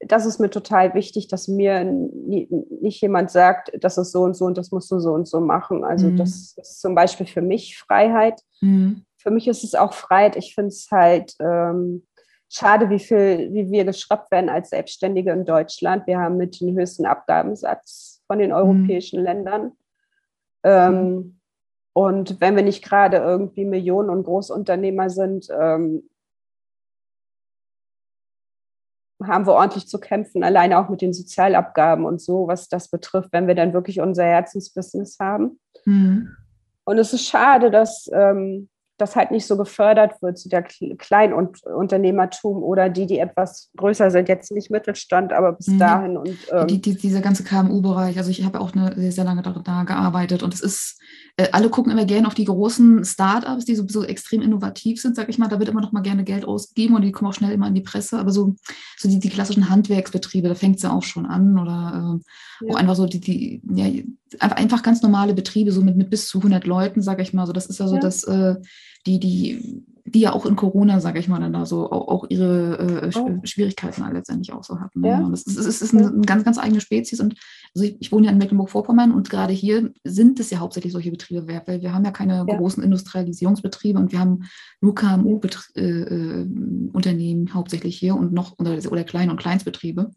Speaker 2: das ist mir total wichtig, dass mir nicht jemand sagt, das ist so und so und das musst du so und so machen. Also mhm. das ist zum Beispiel für mich Freiheit. Mhm. Für mich ist es auch Freiheit. Ich finde es halt ähm, schade, wie viel, wie wir geschraubt werden als Selbstständige in Deutschland. Wir haben mit den höchsten Abgabensatz von den mhm. europäischen mhm. Ländern. Ähm, und wenn wir nicht gerade irgendwie Millionen und Großunternehmer sind, ähm, haben wir ordentlich zu kämpfen, alleine auch mit den Sozialabgaben und so, was das betrifft, wenn wir dann wirklich unser Herzensbusiness haben. Mhm. Und es ist schade, dass ähm, das halt nicht so gefördert wird, so der Kleinunternehmertum oder die, die etwas größer sind, jetzt nicht Mittelstand, aber bis mhm. dahin. Und,
Speaker 1: ähm, die, die, dieser ganze KMU-Bereich, also ich habe auch eine, sehr, sehr lange da, gearbeitet und es ist, äh, alle gucken immer gerne auf die großen Startups, die so, so extrem innovativ sind, sag ich mal, da wird immer noch mal gerne Geld ausgegeben und die kommen auch schnell immer in die Presse, aber so, so die, die klassischen Handwerksbetriebe, da fängt es ja auch schon an oder äh, ja. auch einfach so die, die ja, einfach ganz normale Betriebe, so mit, mit bis zu 100 Leuten, sag ich mal, so das ist ja so das äh, die, die, die ja auch in Corona, sage ich mal, dann da so auch, auch ihre äh, oh. Schwierigkeiten letztendlich auch so hatten. Ne? Ja. Das ist, ist, ist eine, eine, ganz, ganz eigene Spezies. Und also ich, ich wohne ja in Mecklenburg-Vorpommern und gerade hier sind es ja hauptsächlich solche Betriebe, weil wir haben ja keine ja. großen Industrialisierungsbetriebe und wir haben nur KMU-Unternehmen äh, äh hauptsächlich hier und noch oder, oder Klein- und Kleinstbetriebe.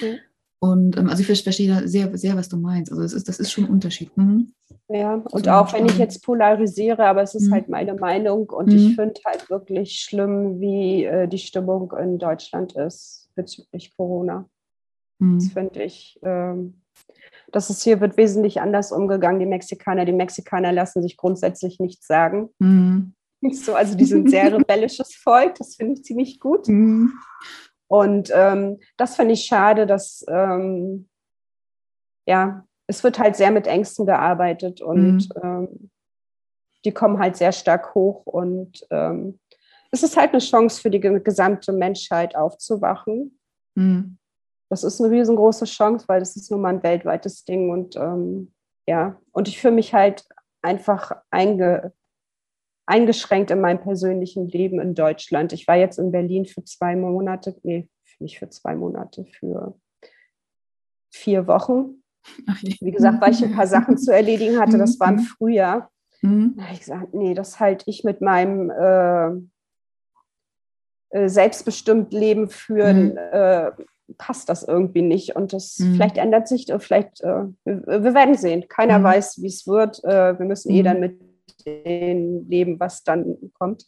Speaker 1: Ja. Und ähm, also ich verstehe da sehr, sehr, was du meinst. Also das ist, das ist schon ein Unterschied. Mhm.
Speaker 2: Ja, und auch wenn ich jetzt polarisiere, aber es ist mhm. halt meine Meinung und mhm. ich finde halt wirklich schlimm, wie äh, die Stimmung in Deutschland ist bezüglich Corona. Mhm. Das finde ich, ähm, das ist hier wird wesentlich anders umgegangen. Die Mexikaner, die Mexikaner lassen sich grundsätzlich nichts sagen. Mhm. *laughs* So, also die sind sehr *laughs* rebellisches Volk, das finde ich ziemlich gut. Und ähm, das finde ich schade, dass ähm, ja, es wird halt sehr mit Ängsten gearbeitet und mhm. ähm, die kommen halt sehr stark hoch und ähm, es ist halt eine Chance für die gesamte Menschheit aufzuwachen. Mhm. Das ist eine riesengroße Chance, weil das ist nun mal ein weltweites Ding und ähm, ja, und ich fühle mich halt einfach einge, eingeschränkt in meinem persönlichen Leben in Deutschland. Ich war jetzt in Berlin für zwei Monate, nee, nicht für zwei Monate, für vier Wochen wie gesagt, weil ich ein paar Sachen zu erledigen hatte, das war im mhm. Frühjahr. Mhm. Da habe ich gesagt, nee, das halte ich mit meinem äh, äh, selbstbestimmt Leben führen, mhm. äh, passt das irgendwie nicht. Und das mhm. vielleicht ändert sich, vielleicht, äh, wir, wir, werden sehen. Keiner weiß, wie es wird. Äh, wir müssen eh dann mit dem leben, was dann kommt.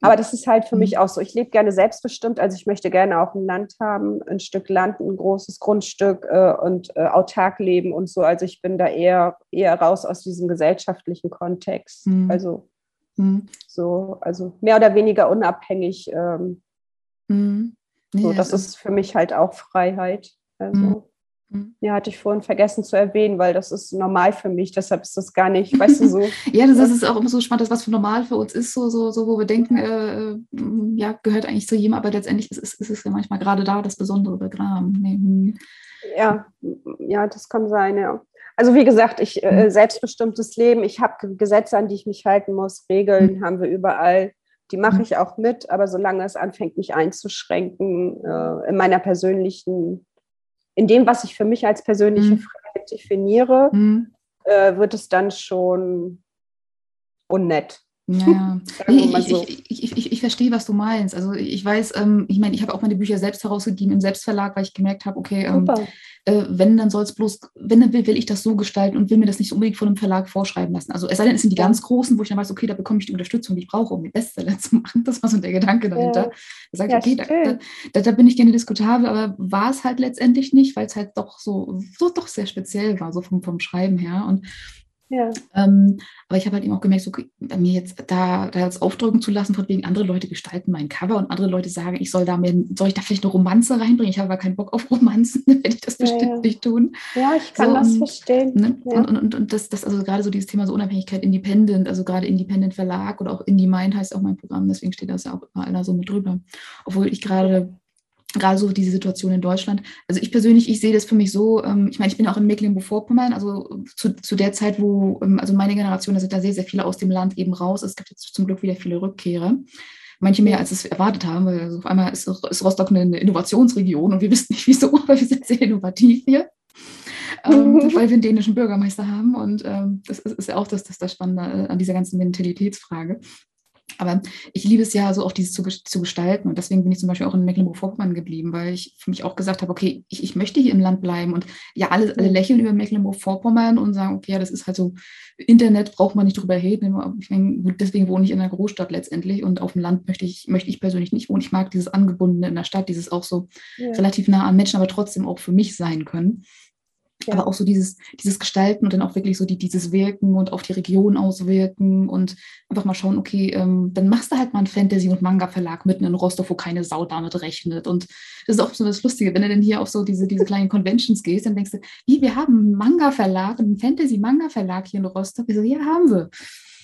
Speaker 2: Aber das ist halt für mich mhm. auch so. Ich lebe gerne selbstbestimmt, also ich möchte gerne auch ein Land haben, ein Stück Land, ein großes Grundstück äh, und äh, autark leben und so. Also ich bin da eher, eher raus aus diesem gesellschaftlichen Kontext. Mhm. Also mhm. so, also mehr oder weniger unabhängig. Ähm, mhm. nee, so, das ist für mich halt auch Freiheit. Also. Mhm. Mhm. Ja, hatte ich vorhin vergessen zu erwähnen, weil das ist normal für mich, deshalb ist das gar nicht, weißt du, so. *laughs*
Speaker 1: ja, das, ist auch immer so spannend, dass was für normal für uns ist, so, so, so wo wir denken, äh, ja, gehört eigentlich zu jedem, aber letztendlich ist, ist, ist es ja manchmal gerade da das Besondere begraben. Nee.
Speaker 2: Ja, ja, das kann sein, ja. Also wie gesagt, ich äh, mhm. selbstbestimmtes Leben, ich habe Gesetze, an die ich mich halten muss, Regeln mhm. haben wir überall. Die mache mhm. ich auch mit, aber solange es anfängt, mich einzuschränken äh, in meiner persönlichen in dem, was ich für mich als persönliche mhm. Freiheit definiere, mhm. äh, wird es dann schon unnett.
Speaker 1: Ja, *laughs* so. ich, ich, ich, ich, verstehe, was du meinst. Also ich weiß, ähm, ich meine, ich habe auch meine Bücher selbst herausgegeben im Selbstverlag, weil ich gemerkt habe, okay, ähm, äh, wenn, dann soll es bloß, wenn dann will, will ich das so gestalten und will mir das nicht unbedingt von einem Verlag vorschreiben lassen. Also es sei denn, es sind die ganz großen, wo ich dann weiß, okay, da bekomme ich die Unterstützung, die ich brauche, um die Bestseller *laughs* zu machen. Das war so der Gedanke dahinter. Ja. Da sage ich, okay, da, da, da, bin ich gerne diskutabel, aber war es halt letztendlich nicht, weil es halt doch so, so doch sehr speziell war, so vom, vom Schreiben her. Und ja. Ähm, aber ich habe halt eben auch gemerkt, so, bei mir jetzt da, da jetzt aufdrücken zu lassen, von wegen andere Leute gestalten mein Cover und andere Leute sagen, ich soll da mehr, soll ich da vielleicht eine Romanze reinbringen? Ich habe aber keinen Bock auf Romanzen, *laughs* werde ich das ja, bestimmt ja. nicht tun.
Speaker 2: Ja, ich kann so, das verstehen.
Speaker 1: Ne? Und, und, und, und, das, das, also gerade so dieses Thema so Unabhängigkeit, Independent, also gerade Independent Verlag oder auch Indie Mind heißt auch mein Programm, deswegen steht das ja auch überall da so mit drüber. Obwohl ich gerade gerade so diese Situation in Deutschland. Also ich persönlich, ich sehe das für mich so, ähm, ich meine, ich bin auch in Mecklenburg-Vorpommern, also zu, zu der Zeit, wo, ähm, also meine Generation, da sind da sehr, sehr viele aus dem Land eben raus. Es gibt jetzt zum Glück wieder viele Rückkehrer. Manche mehr, als es erwartet haben, weil also auf einmal ist, ist Rostock eine, Innovationsregion und wir wissen nicht wieso, *laughs* aber wir sind sehr innovativ hier. ähm, *laughs* weil wir einen dänischen Bürgermeister haben. Und ähm, das ist, ist, ja auch das, das, das Spannende äh, an dieser ganzen Mentalitätsfrage. Aber ich liebe es ja so auch dieses zu, zu gestalten. Und deswegen bin ich zum Beispiel auch in Mecklenburg-Vorpommern geblieben, weil ich für mich auch gesagt habe, okay, ich, ich möchte hier im Land bleiben. Und ja, alle, alle lächeln über Mecklenburg-Vorpommern und sagen, okay, ja, das ist halt so, Internet braucht man nicht drüber reden. Deswegen wohne ich in einer Großstadt letztendlich. Und auf dem Land möchte ich, möchte ich persönlich nicht wohnen. Ich mag dieses Angebundene in der Stadt, dieses auch so ja. relativ nah an Menschen, aber trotzdem auch für mich sein können. Ja. Aber auch so dieses, dieses Gestalten und dann auch wirklich so die, dieses Wirken und auf die Region auswirken und einfach mal schauen, okay, ähm, dann machst du halt mal einen Fantasy- und Manga-Verlag mitten in Rostock, wo keine Sau damit rechnet. Und das ist auch so das Lustige, wenn du dann hier auf so diese, diese kleinen Conventions gehst, dann denkst du, wie, wir haben einen Manga-Verlag, einen Fantasy-Manga-Verlag hier in Rostock. Ich so, ja, haben wir.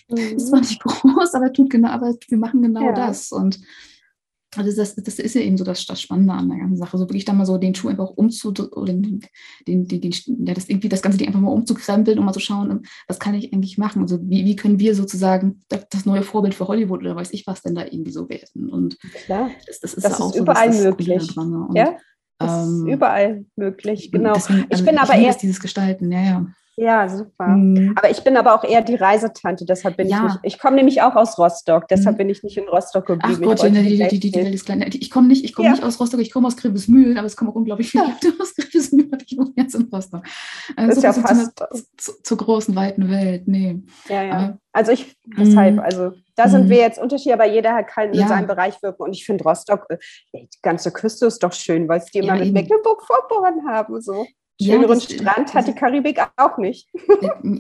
Speaker 1: Mhm. Ist zwar nicht groß, aber tut genau, aber wir machen genau ja. das. Und also das, das ist ja eben so das, das Spannende an der ganzen Sache. So wirklich da mal so den Schuh einfach umzudrehen, oder den, den, den, den, ja, das irgendwie das ganze Ding einfach mal umzukrempeln und mal zu schauen, was kann ich eigentlich machen? Also wie, wie können wir sozusagen das, das, neue Vorbild für Hollywood oder weiß ich was denn da irgendwie so werden? Und
Speaker 2: Klar. das, das ist, das ja auch ist überall so, möglich. Und, ja, das ähm, ist überall möglich, genau.
Speaker 1: Also ich bin ich aber eher dieses Gestalten, ja, ja.
Speaker 2: Ja, super. Mhm. Aber ich bin aber auch eher die Reisetante, deshalb bin ja. ich nicht. Ich komme nämlich auch aus Rostock, deshalb mhm. bin ich nicht in Rostock geblieben. Ach
Speaker 1: Gott, die, die, die, die, klein. Ich komme nicht, ich komme ja. nicht aus Rostock, ich komme aus Grevesmühlen, aber es kommen auch unglaublich viele ja. aus Grevesmühlen, aber ich wohne jetzt in Rostock. Also ist ja fast zur, zur, großen, weiten Welt. Nee.
Speaker 2: Ja, ja. Aber, also ich, deshalb, mhm. also da sind wir mhm. jetzt unterschiedlich, aber jeder kann in seinem Bereich wirken. Und ich finde Rostock, äh, die ganze Küste ist doch schön, weil es die immer mit Mecklenburg-Vorpommern haben. So. Schöneren ja, Strand hat die Karibik auch nicht.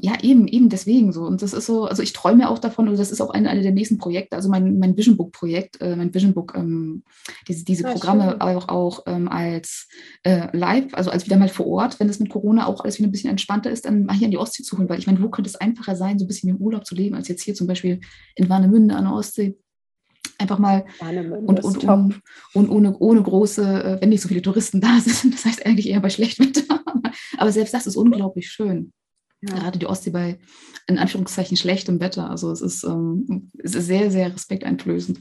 Speaker 1: Ja, eben, eben deswegen so. Und das ist so, also ich träume auch davon, und das ist auch eine, eine der nächsten Projekte, also mein, mein Vision Book-Projekt, äh, mein Vision Book, ähm, diese, diese ja, Programme schön. auch, auch ähm, als äh, live, also als wieder mal vor Ort, wenn es mit Corona auch alles wieder ein bisschen entspannter ist, dann mal hier an die Ostsee zu holen, weil ich meine, wo könnte es einfacher sein, so ein bisschen im Urlaub zu leben, als jetzt hier zum Beispiel in Warnemünde an der Ostsee einfach mal und, und, und, und, ohne, ohne große, äh, wenn nicht so viele Touristen *laughs* da sind, das heißt eigentlich eher bei schlechtem Wetter. *laughs* Aber selbst das ist unglaublich schön. Ja. Gerade die Ostsee bei in Anführungszeichen schlechtem Wetter. Also es ist, ähm, es ist sehr, sehr respekteinflößend.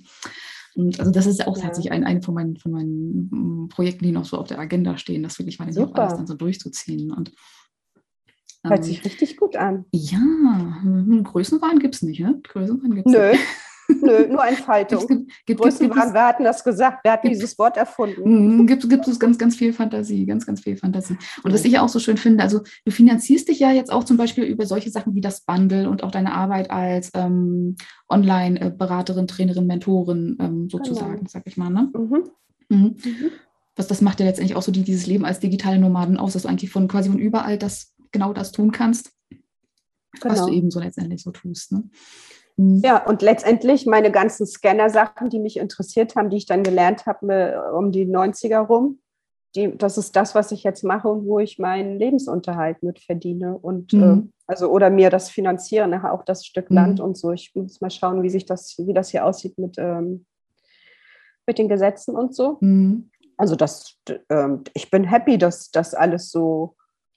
Speaker 1: Und also das ist auch ja. tatsächlich ein, ein von meinen, von meinen mm, Projekten, die noch so auf der Agenda stehen, das wirklich mal auch alles dann so durchzuziehen. Und
Speaker 2: Hört ähm, sich richtig gut an.
Speaker 1: Ja, hm, Größenwahn gibt es nicht, ne? Größenwahn
Speaker 2: gibt es. Nicht. *laughs* Nö, nur Entfaltung. Es gibt, gibt, gibt, gibt es, wer hat denn das gesagt? Wer hat dieses Wort erfunden?
Speaker 1: Mhm, gibt, gibt es ganz, ganz viel Fantasie, ganz, ganz viel Fantasie. Und was ich ja auch so schön finde, also du finanzierst dich ja jetzt auch zum Beispiel über solche Sachen wie das Bundle und auch deine Arbeit als ähm, Online-Beraterin, Trainerin, Mentorin ähm, sozusagen, genau. sag ich mal. Ne? Mhm. Mhm. Mhm. Was das macht ja letztendlich auch so die, dieses Leben als digitale Nomaden aus, dass du eigentlich von quasi von überall das genau das tun kannst, genau. was du eben so letztendlich so tust. Ne?
Speaker 2: Mhm. Ja, und letztendlich meine ganzen Scanner-Sachen, die mich interessiert haben, die ich dann gelernt habe um die 90er rum, die, das ist das, was ich jetzt mache und wo ich meinen Lebensunterhalt mit verdiene. Und mhm. äh, also oder mir das finanziere, nachher auch das Stück mhm. Land und so. Ich muss mal schauen, wie sich das, wie das hier aussieht mit, ähm, mit den Gesetzen und so. Mhm. Also das, äh, ich bin happy, dass das alles so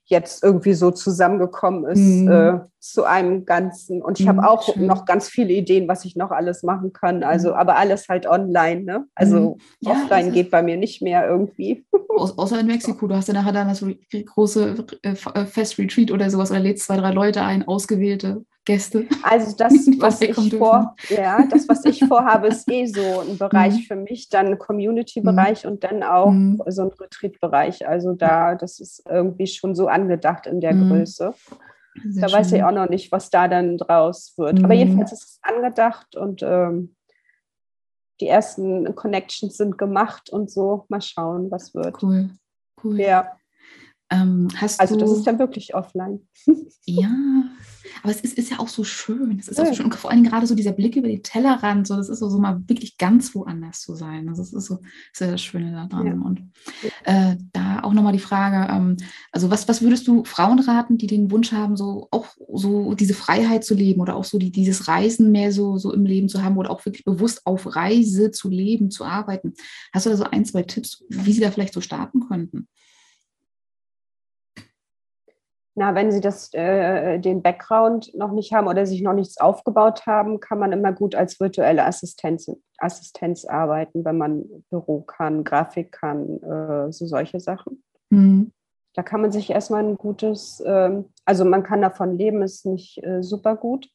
Speaker 2: jetzt irgendwie so zusammengekommen ist mhm. äh, zu einem Ganzen. Und ich mhm, habe auch schön. noch ganz viele Ideen, was ich noch alles machen kann. Also, mhm. aber alles halt online. Ne? Also mhm. ja, offline geht bei mir nicht mehr irgendwie. *laughs*
Speaker 1: außer in Mexiko, du hast ja nachher dann das große äh, äh, Fest Retreat oder sowas oder lädst zwei, drei Leute ein, ausgewählte. Gäste.
Speaker 2: Also *laughs* das, was ich vor, ja, das, was ich *laughs* vorhabe, ist eh so ein Bereich mhm. für mich, dann ein Community-Bereich mhm. und dann auch mhm. so ein Retreat-Bereich. Also da, das ist irgendwie schon so angedacht in der. Größe. Sehr da schön. weiß ich auch noch nicht, was da dann draus wird. Aber jedenfalls ist es angedacht und ähm, die ersten Connections sind gemacht und so. Mal schauen, was wird.
Speaker 1: Cool, cool.
Speaker 2: Ja.
Speaker 1: Ähm,
Speaker 2: also das ist dann wirklich offline. *laughs*
Speaker 1: ja, aber es ist, ist ja auch so schön. Es ist ja. auch so schön. Und vor allem gerade so dieser Blick über den Tellerrand, so, das ist so, so mal wirklich ganz woanders zu sein. Also das ist so sehr das Schöne daran. Ja. Und äh, da auch nochmal die Frage, ähm, also was, was würdest du Frauen raten, die den Wunsch haben, so auch so diese Freiheit zu leben oder auch so die, dieses Reisen mehr so, so im Leben zu haben oder auch wirklich bewusst auf Reise zu leben, zu arbeiten? Hast du da so ein, zwei Tipps, wie sie da vielleicht so starten könnten?
Speaker 2: Na, wenn Sie das, äh, den Background noch nicht haben oder sich noch nichts aufgebaut haben, kann man immer gut als virtuelle Assistenz, Assistenz arbeiten, wenn man Büro kann, Grafik kann, äh, so solche Sachen. Mhm. Da kann man sich erstmal ein gutes, äh, also man kann davon leben, ist nicht äh, super gut.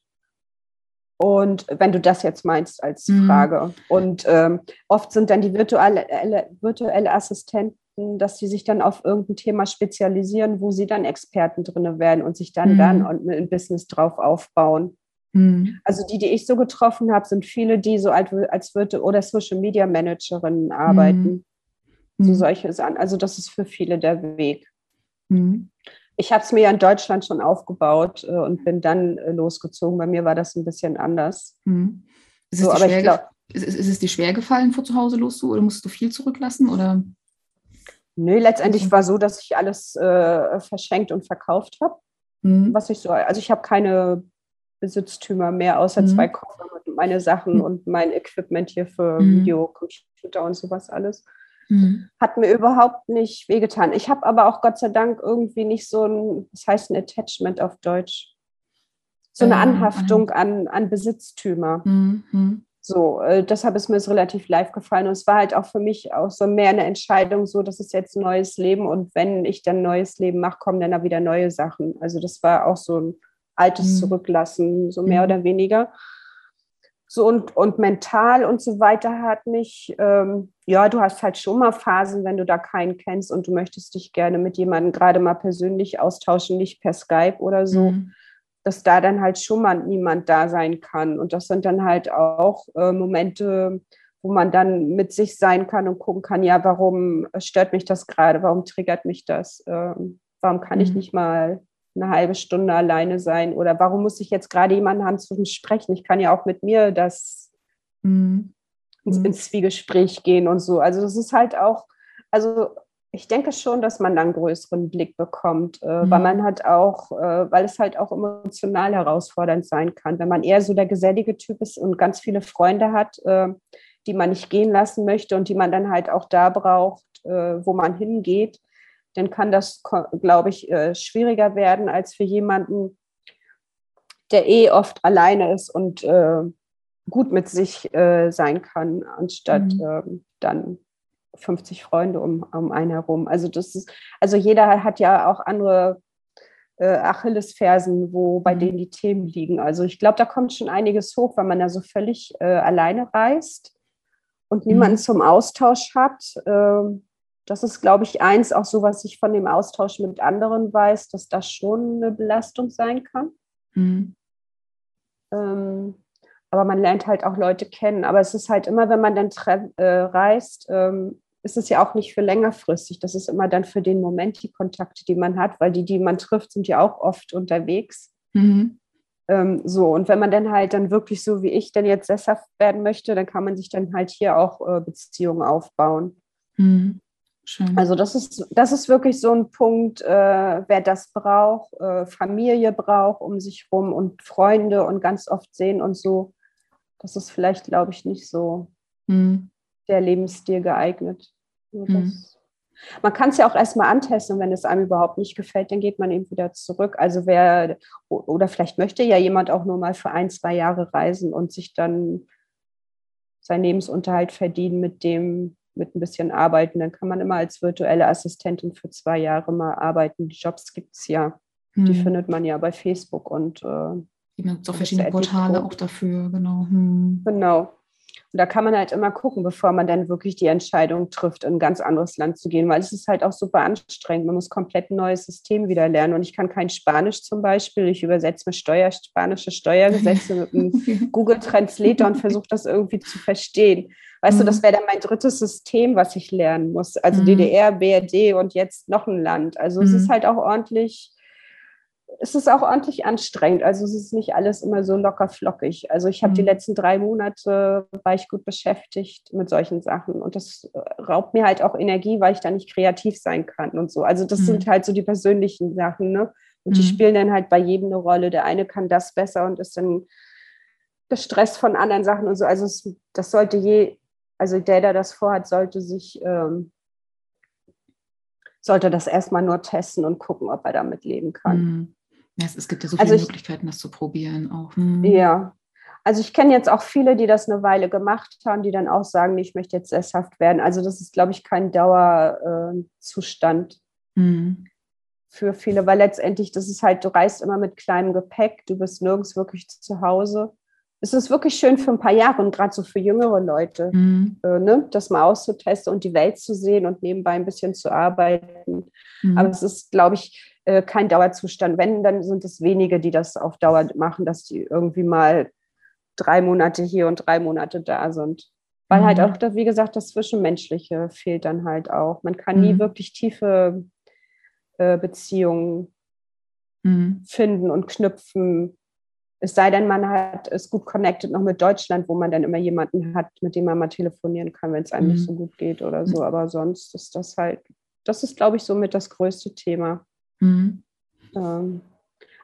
Speaker 2: Und wenn du das jetzt meinst als mhm. Frage. Und ähm, oft sind dann die virtuelle, virtuelle Assistenten dass sie sich dann auf irgendein Thema spezialisieren, wo sie dann Experten drin werden und sich dann mhm. dann ein Business drauf aufbauen. Mhm. Also die, die ich so getroffen habe, sind viele, die so als würde oder Social Media Managerinnen arbeiten. Mhm. So solche Sachen. Also das ist für viele der Weg. Mhm. Ich habe es mir ja in Deutschland schon aufgebaut äh, und bin dann äh, losgezogen. Bei mir war das ein bisschen anders.
Speaker 1: Mhm. Ist, so, aber ich glaub, ist, ist, es dir schwer gefallen, von zu Hause loszu oder musst du viel zurücklassen? Oder?
Speaker 2: Nö, letztendlich mhm. war so, dass ich alles äh, verschenkt und verkauft habe. Mhm. Was ich so, also ich habe keine Besitztümer mehr, außer mhm. zwei Koffer und meine Sachen mhm. und mein Equipment hier für mhm. Video, Computer und sowas alles. Mhm. Hat mir überhaupt nicht wehgetan. Ich habe aber auch Gott sei Dank irgendwie nicht so ein, das heißt ein Attachment auf Deutsch, so eine ähm, Anhaftung an, an Besitztümer. Mhm. So, äh, deshalb ist mir es relativ live gefallen. Und es war halt auch für mich auch so mehr eine Entscheidung, so, das ist jetzt ein neues Leben. Und wenn ich dann ein neues Leben mache, kommen dann da wieder neue Sachen. Also das war auch so ein altes mhm. Zurücklassen, so mehr mhm. oder weniger. So und, und mental und so weiter hat mich, ähm, ja, du hast halt schon mal Phasen, wenn du da keinen kennst und du möchtest dich gerne mit jemandem gerade mal persönlich austauschen, nicht per Skype oder so. Mhm dass da dann halt schon mal niemand da sein kann. Und das sind dann halt auch äh, Momente, wo man dann mit sich sein kann und gucken kann, ja, warum stört mich das gerade, warum triggert mich das, ähm, warum kann mhm. ich nicht mal eine halbe Stunde alleine sein oder warum muss ich jetzt gerade jemanden haben zu sprechen? Ich kann ja auch mit mir das mhm. ins, mhm. ins Zwiegespräch gehen und so. Also das ist halt auch, also ich denke schon, dass man dann einen größeren Blick bekommt, äh, mhm. weil man hat auch, äh, weil es halt auch emotional herausfordernd sein kann. Wenn man eher so der gesellige Typ ist und ganz viele Freunde hat, äh, die man nicht gehen lassen möchte und die man dann halt auch da braucht, äh, wo man hingeht, dann kann das, glaube ich, äh, schwieriger werden als für jemanden, der eh oft alleine ist und äh, gut mit sich sein kann, anstatt mhm. Ähm, dann 50 Freunde um, um einen herum. Also das ist, also jeder hat ja auch andere äh, Achillesfersen, wo bei mhm. denen die Themen liegen. Also ich glaube, da kommt schon einiges hoch, wenn man da so völlig äh, alleine reist und niemanden mhm. zum Austausch hat. Äh, das ist, glaube ich, eins auch so, was ich von dem Austausch mit anderen weiß, dass das schon eine Belastung sein kann. Mhm. Ähm, aber man lernt halt auch Leute kennen. Aber es ist halt immer, wenn man dann äh, reist, ähm, ist es ja auch nicht für längerfristig. Das ist immer dann für den Moment die Kontakte, die man hat, weil die, die man trifft, sind ja auch oft unterwegs. Mhm. Ähm, so, und wenn man dann halt dann wirklich so wie ich dann jetzt sesshaft werden möchte, dann kann man sich dann halt hier auch äh, Beziehungen aufbauen. Mhm. Also das ist, das ist wirklich so ein Punkt, äh, wer das braucht, äh, Familie braucht um sich rum und Freunde und ganz oft sehen und so das ist vielleicht, glaube ich, nicht so mhm. Der Lebensstil geeignet. Mhm. Man kann es ja auch erstmal antesten, wenn es einem überhaupt nicht gefällt, dann geht man eben wieder zurück. Also wer, oder vielleicht möchte ja jemand auch nur mal für ein, zwei Jahre reisen und sich dann seinen Lebensunterhalt verdienen mit dem, mit ein bisschen arbeiten. Dann kann man immer als virtuelle Assistentin für zwei Jahre mal arbeiten. Die Jobs gibt es ja. Mhm. Die findet man ja bei Facebook und äh,
Speaker 1: gibt auch verschiedene Portale auch dafür, genau. Hm.
Speaker 2: Genau. Und da kann man halt immer gucken, bevor man dann wirklich die Entscheidung trifft, in ein ganz anderes Land zu gehen, weil es ist halt auch super anstrengend. Man muss komplett ein neues System wieder lernen. Und ich kann kein Spanisch zum Beispiel. Ich übersetze mir Steuer, spanische Steuergesetze mit einem *laughs* Google Translator und versuche das irgendwie zu verstehen. Weißt mhm. du, das mhm. wäre dann mein drittes System, was ich lernen muss. Also mhm. DDR, BRD und jetzt noch ein Land. Also mhm. es ist mhm. halt auch ordentlich es ist auch ordentlich anstrengend. Also es ist nicht alles immer so locker flockig. Also ich habe mhm. die letzten drei Monate war ich gut beschäftigt mit solchen Sachen und das äh, raubt mir halt auch Energie, weil ich da nicht kreativ sein kann und so. Also das mhm. sind halt so die persönlichen Sachen, ne? Und die mhm. spielen dann halt bei jedem eine Rolle. Der eine kann das besser und ist dann gestresst von anderen Sachen und so. Also es, das sollte je, also der, der das vorhat, sollte sich ähm, sollte das erstmal nur testen und gucken, ob er damit leben kann.
Speaker 1: Ja, es, es, gibt ja so also viele also ich, Möglichkeiten, das zu probieren auch. Mhm.
Speaker 2: Ja. Also ich kenne jetzt auch viele, die das eine Weile gemacht haben, die dann auch sagen, ich möchte jetzt sesshaft werden. Also das ist, glaube ich, kein Dauerzustand äh, mhm. für viele, weil letztendlich, das ist halt, du reist immer mit kleinem Gepäck, du bist nirgends wirklich zu Hause es ist wirklich schön für ein paar Jahre und gerade so für jüngere Leute, mhm. äh, ne, das mal auszutesten und die Welt zu sehen und nebenbei ein bisschen zu arbeiten. Mhm. Aber es ist, glaube ich, äh, kein Dauerzustand. Wenn, dann sind es wenige, die das auf Dauer machen, dass die irgendwie mal drei Monate hier und drei Monate da sind. Weil halt mhm. halt auch, wie gesagt, das Zwischenmenschliche fehlt dann halt auch. Man kann nie mhm. wirklich tiefe äh, Beziehungen mhm. finden und knüpfen es sei denn, man hat es gut connected noch mit Deutschland, wo man dann immer jemanden hat, mit dem man mal telefonieren kann, wenn es einem mhm. nicht so gut geht oder so. Aber sonst ist das halt, das ist, glaube ich, somit das größte Thema. Mhm. Ähm,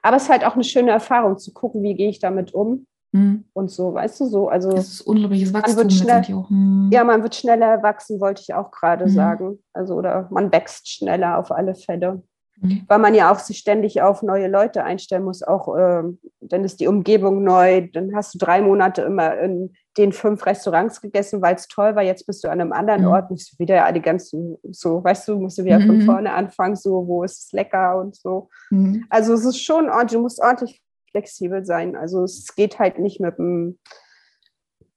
Speaker 2: aber es ist halt auch eine schöne Erfahrung zu gucken, wie gehe ich damit um mhm. und so, weißt du, so. Also
Speaker 1: das ist unglaubliches Wachstum.
Speaker 2: Schnell, mhm. Ja, man wird schneller erwachsen, wollte ich auch gerade mhm. sagen. Also oder man wächst schneller auf alle Fälle. Mhm. Weil man ja auch sich ständig auf neue Leute einstellen muss, auch äh, dann ist die Umgebung neu, dann hast du drei Monate immer in den fünf Restaurants gegessen, weil es toll war, jetzt bist du an einem anderen mhm. Ort, musst du wieder die ganzen, so, weißt du, musst du wieder mhm. von vorne anfangen, so, wo ist es lecker und so. Mhm. Also es ist schon ordentlich, du musst ordentlich flexibel sein. Also es geht halt nicht mit dem,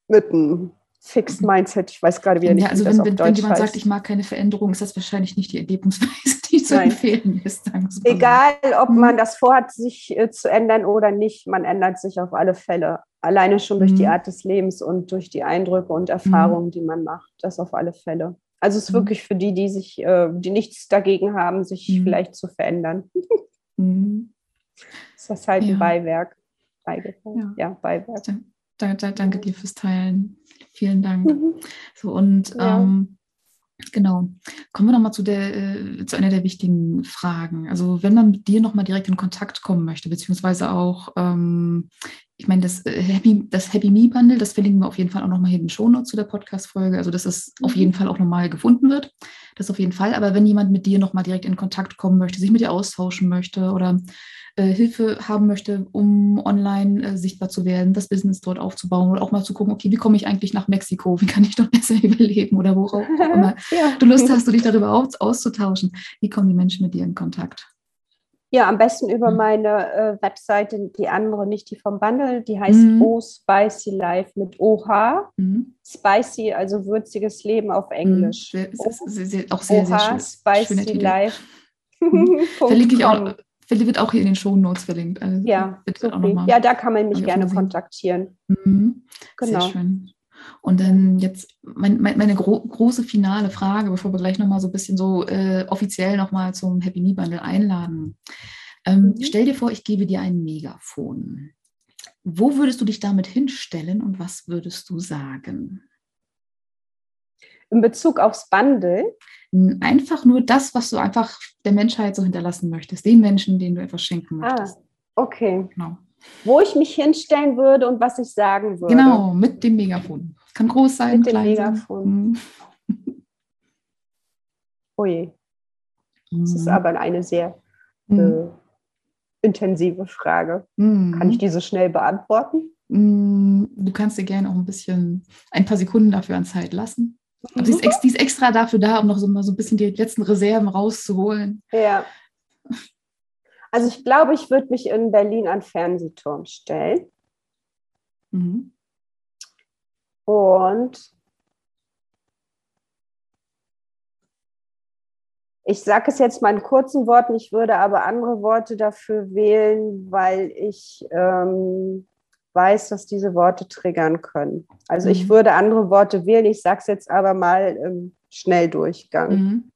Speaker 2: mit Fixed Mindset. Ich weiß gerade wieder nicht,
Speaker 1: ja, also wie wenn, das auf wenn, Deutsch wenn jemand heißt. sagt, ich mag keine Veränderung, ist das wahrscheinlich nicht die Erlebensweise, die zu Nein. empfehlen ist.
Speaker 2: Egal, ob man mhm. das vorhat, sich äh, zu ändern oder nicht, man ändert sich auf alle Fälle. Alleine schon durch mhm. die Art des Lebens und durch die Eindrücke und Erfahrungen, mhm. die man macht. Das auf alle Fälle. Also es ist mhm. wirklich für die, die sich, äh, die nichts dagegen haben, sich mhm. vielleicht zu verändern. Mhm. *laughs* Das ist halt ja. ein Beiwerk. Beigewerk. Ja. ja, Beiwerk.
Speaker 1: Danke, danke dir fürs Teilen. Vielen Dank. So, und ja. ähm, genau, kommen wir nochmal zu, äh, zu einer der wichtigen Fragen. Also wenn man mit dir nochmal direkt in Kontakt kommen möchte, beziehungsweise auch, ähm, ich meine, das äh, Happy, das Happy Me Bundle, das verlinken wir auf jeden Fall auch nochmal hier in den Shownotes zu der Podcast-Folge, also dass es mhm. auf jeden Fall auch nochmal gefunden wird. Das auf jeden Fall. Aber wenn jemand mit dir nochmal direkt in Kontakt kommen möchte, sich mit dir austauschen möchte oder äh, Hilfe haben möchte, um online äh, sichtbar zu werden, das Business dort aufzubauen oder auch mal zu gucken, okay, wie komme ich eigentlich nach Mexiko? Wie kann ich dort *laughs* besser überleben oder wo auch immer *laughs* ja. du Lust hast, du dich darüber aus, auszutauschen. Wie kommen die Menschen mit dir in Kontakt?
Speaker 2: Ja, am besten über mhm. meine äh, Webseite, die andere, nicht die vom Bundle, die heißt mhm. Oh Spicy Life mit OH. Mhm. Spicy, also würziges Leben auf Englisch. Mhm.
Speaker 1: Sehr, sehr, sehr, auch sehr, sehr schön.
Speaker 2: Spicy Life. *laughs*
Speaker 1: Mhm. Verlinke ich auch, wird auch hier in den Show Notes verlinkt.
Speaker 2: Also ja, ja, da kann man mich gerne kontaktieren.
Speaker 1: Mhm. Genau. Sehr schön. Und dann jetzt mein, mein, meine gro große finale Frage, bevor wir gleich nochmal so ein bisschen so äh, offiziell nochmal zum Happy Me Bundle einladen. Ähm, mhm. Stell dir vor, ich gebe dir ein Megafon. Wo würdest du dich damit hinstellen und was würdest du sagen?
Speaker 2: In Bezug aufs Bundle?
Speaker 1: Einfach nur das, was du einfach der Menschheit so hinterlassen möchtest, den Menschen, denen du etwas schenken ah, möchtest.
Speaker 2: Ah, okay. Genau. Wo ich mich hinstellen würde und was ich sagen würde.
Speaker 1: Genau, mit dem Megafon. Kann groß sein, mit dem Megafon.
Speaker 2: Mhm. Oh je. Das ist mhm. aber eine sehr mhm. äh, intensive Frage. Mhm. Kann ich diese schnell beantworten?
Speaker 1: Mhm. Du kannst dir gerne auch ein bisschen, ein paar Sekunden dafür an Zeit lassen. Aber sie ist, die ist extra dafür da, um noch so, mal so ein bisschen die letzten Reserven rauszuholen.
Speaker 2: Ja. Also ich glaube, ich würde mich in Berlin an Fernsehturm stellen. Mhm. Und ich sage es jetzt mal in kurzen Worten, ich würde aber andere Worte dafür wählen, weil ich ähm, weiß, dass diese Worte triggern können. Also mhm. ich würde andere Worte wählen, ich sage es jetzt aber mal im Schnelldurchgang. Mhm.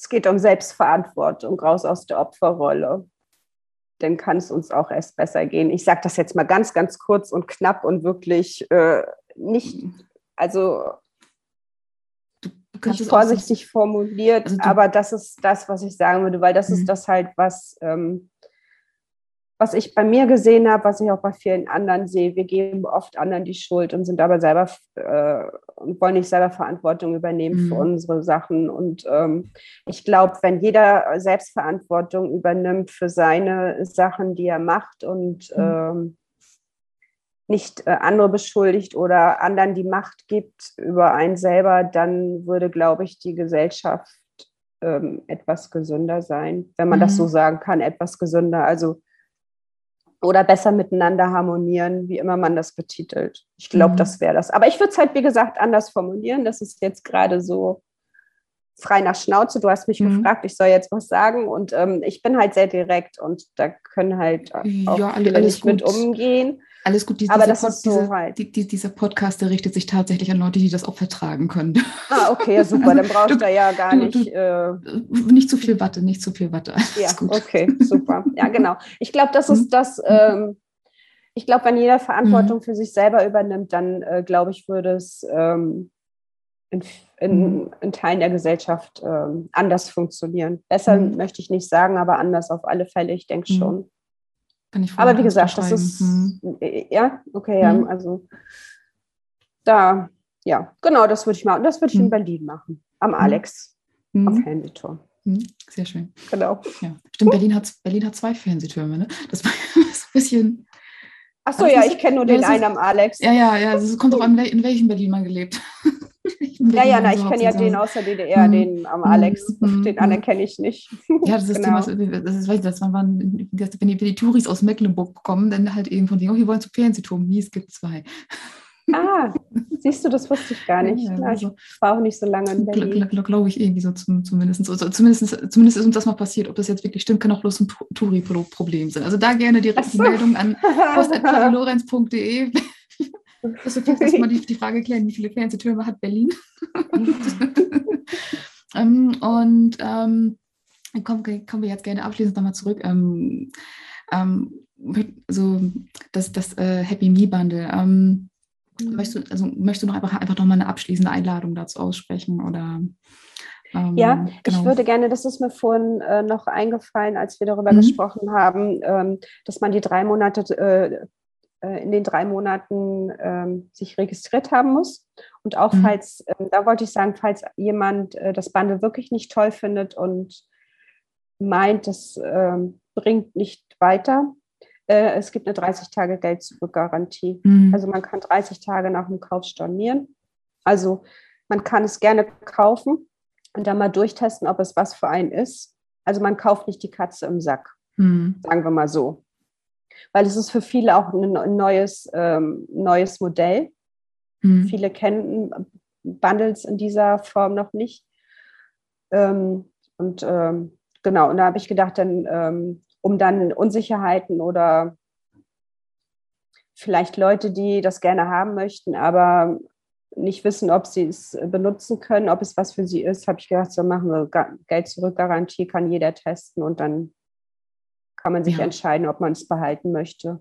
Speaker 2: Es geht um Selbstverantwortung, raus aus der Opferrolle. Dann kann es uns auch erst besser gehen. Ich sage das jetzt mal ganz, ganz kurz und knapp und wirklich äh, nicht, also nicht vorsichtig formuliert, also aber das ist das, was ich sagen würde, weil das mhm. ist das halt, was ähm, was ich bei mir gesehen habe, was ich auch bei vielen anderen sehe, wir geben oft anderen die Schuld und sind aber selber äh, und wollen nicht selber Verantwortung übernehmen mhm. für unsere Sachen. Und ähm, ich glaube, wenn jeder Selbstverantwortung übernimmt für seine Sachen, die er macht und mhm. ähm, nicht äh, andere beschuldigt oder anderen die Macht gibt über einen selber, dann würde, glaube ich, die Gesellschaft ähm, etwas gesünder sein, wenn man mhm. das so sagen kann, etwas gesünder. Also oder besser miteinander harmonieren, wie immer man das betitelt. Ich glaube, mhm. das wäre das. Aber ich würde es halt, wie gesagt, anders formulieren. Das ist jetzt gerade so frei nach Schnauze. Du hast mich mhm. gefragt, ich soll jetzt was sagen. Und ähm, ich bin halt sehr direkt und da können halt auch ja, viele nicht gut. mit umgehen.
Speaker 1: Alles gut,
Speaker 2: diese, aber das Pod, ist so
Speaker 1: diese, halt. Die, die, dieser Podcast, der richtet sich tatsächlich an Leute, die das auch vertragen können.
Speaker 2: Ah, okay, super. Also, dann brauchst du, du ja gar du, nicht.
Speaker 1: Äh, nicht zu viel Watte, nicht zu viel Watte.
Speaker 2: ja, okay, super. Ja, genau. Ich glaube, das ist mhm. das. Ähm, ich glaube, wenn jeder Verantwortung mhm. für sich selber übernimmt, dann äh, glaube ich, würde es ähm, in, in, mhm. in, Teilen der Gesellschaft ähm, anders funktionieren. Besser mhm. möchte ich nicht sagen, aber anders auf alle Fälle. Ich denke mhm. schon. Kann ich Aber wie gesagt, das ist, hm. ja, okay, ja, hm. also da, ja, genau, das würde ich machen. Das würde ich hm. in Berlin machen, am hm. Alex, hm. auf Fernsehturm.
Speaker 1: Hm. Sehr schön.
Speaker 2: Genau.
Speaker 1: Ja. Stimmt, Berlin hat, Berlin hat zwei Fernsehtürme, ne? Das war *laughs* ein bisschen.
Speaker 2: Ach so, ja, ich kenne nur den einen am Alex.
Speaker 1: Ja, ja, ja, es kommt auch an, in welchem Berlin man gelebt
Speaker 2: ja, ja, na, ich kenne ja den aus der DDR, hm. den am Alex, hm. den anderen kenne ich nicht.
Speaker 1: Ja, das ist genau. Thema, das ist, weiß ich, das waren, wenn die, wenn die Touris aus Mecklenburg kommen, dann halt eben von denen, oh, wir wollen zu Fernsehturm, wie, es gibt zwei.
Speaker 2: Ah, *laughs* siehst du, das wusste ich gar nicht. Ja, also, ich war auch nicht so lange in Berlin.
Speaker 1: Glaube ich irgendwie so zum, zumindest. Also zumindest. Zumindest ist uns das mal passiert. Ob das jetzt wirklich stimmt, kann auch bloß ein Touri-Problem sein. Also da gerne direkt die Meldung an *laughs* post.lorenz.de. Das ist jetzt mal die, die Frage klären, wie viele Fernsehtürme hat Berlin? *laughs* ähm, und ähm, kommen, kommen wir jetzt gerne abschließend nochmal zurück. Ähm, ähm, also das, das äh, Happy Me Bundle. Ähm, mhm. möchtest, du, also, möchtest du noch einfach, einfach noch mal eine abschließende Einladung dazu aussprechen? Oder,
Speaker 2: ähm, ja, genau. ich würde gerne, das ist mir vorhin äh, noch eingefallen, als wir darüber mhm. gesprochen haben, ähm, dass man die drei Monate äh, in den drei Monaten ähm, sich registriert haben muss. Und auch mhm. falls, äh, da wollte ich sagen, falls jemand äh, das Bundle wirklich nicht toll findet und meint, das ähm, bringt nicht weiter, äh, es gibt eine 30 Tage Geld zurück Garantie. Mhm. Also man kann 30 Tage nach dem Kauf stornieren. Also man kann es gerne kaufen und dann mal durchtesten, ob es was für einen ist. Also man kauft nicht die Katze im Sack, mhm. sagen wir mal so weil es ist für viele auch ein neues, ähm, neues Modell. Mhm. Viele kennen Bundles in dieser Form noch nicht. Ähm, und ähm, genau, und da habe ich gedacht, dann, ähm, um dann Unsicherheiten oder vielleicht Leute, die das gerne haben möchten, aber nicht wissen, ob sie es benutzen können, ob es was für sie ist, habe ich gedacht, so machen wir Geld zurück Garantie, kann jeder testen und dann kann man sich ja. entscheiden, ob man es behalten möchte,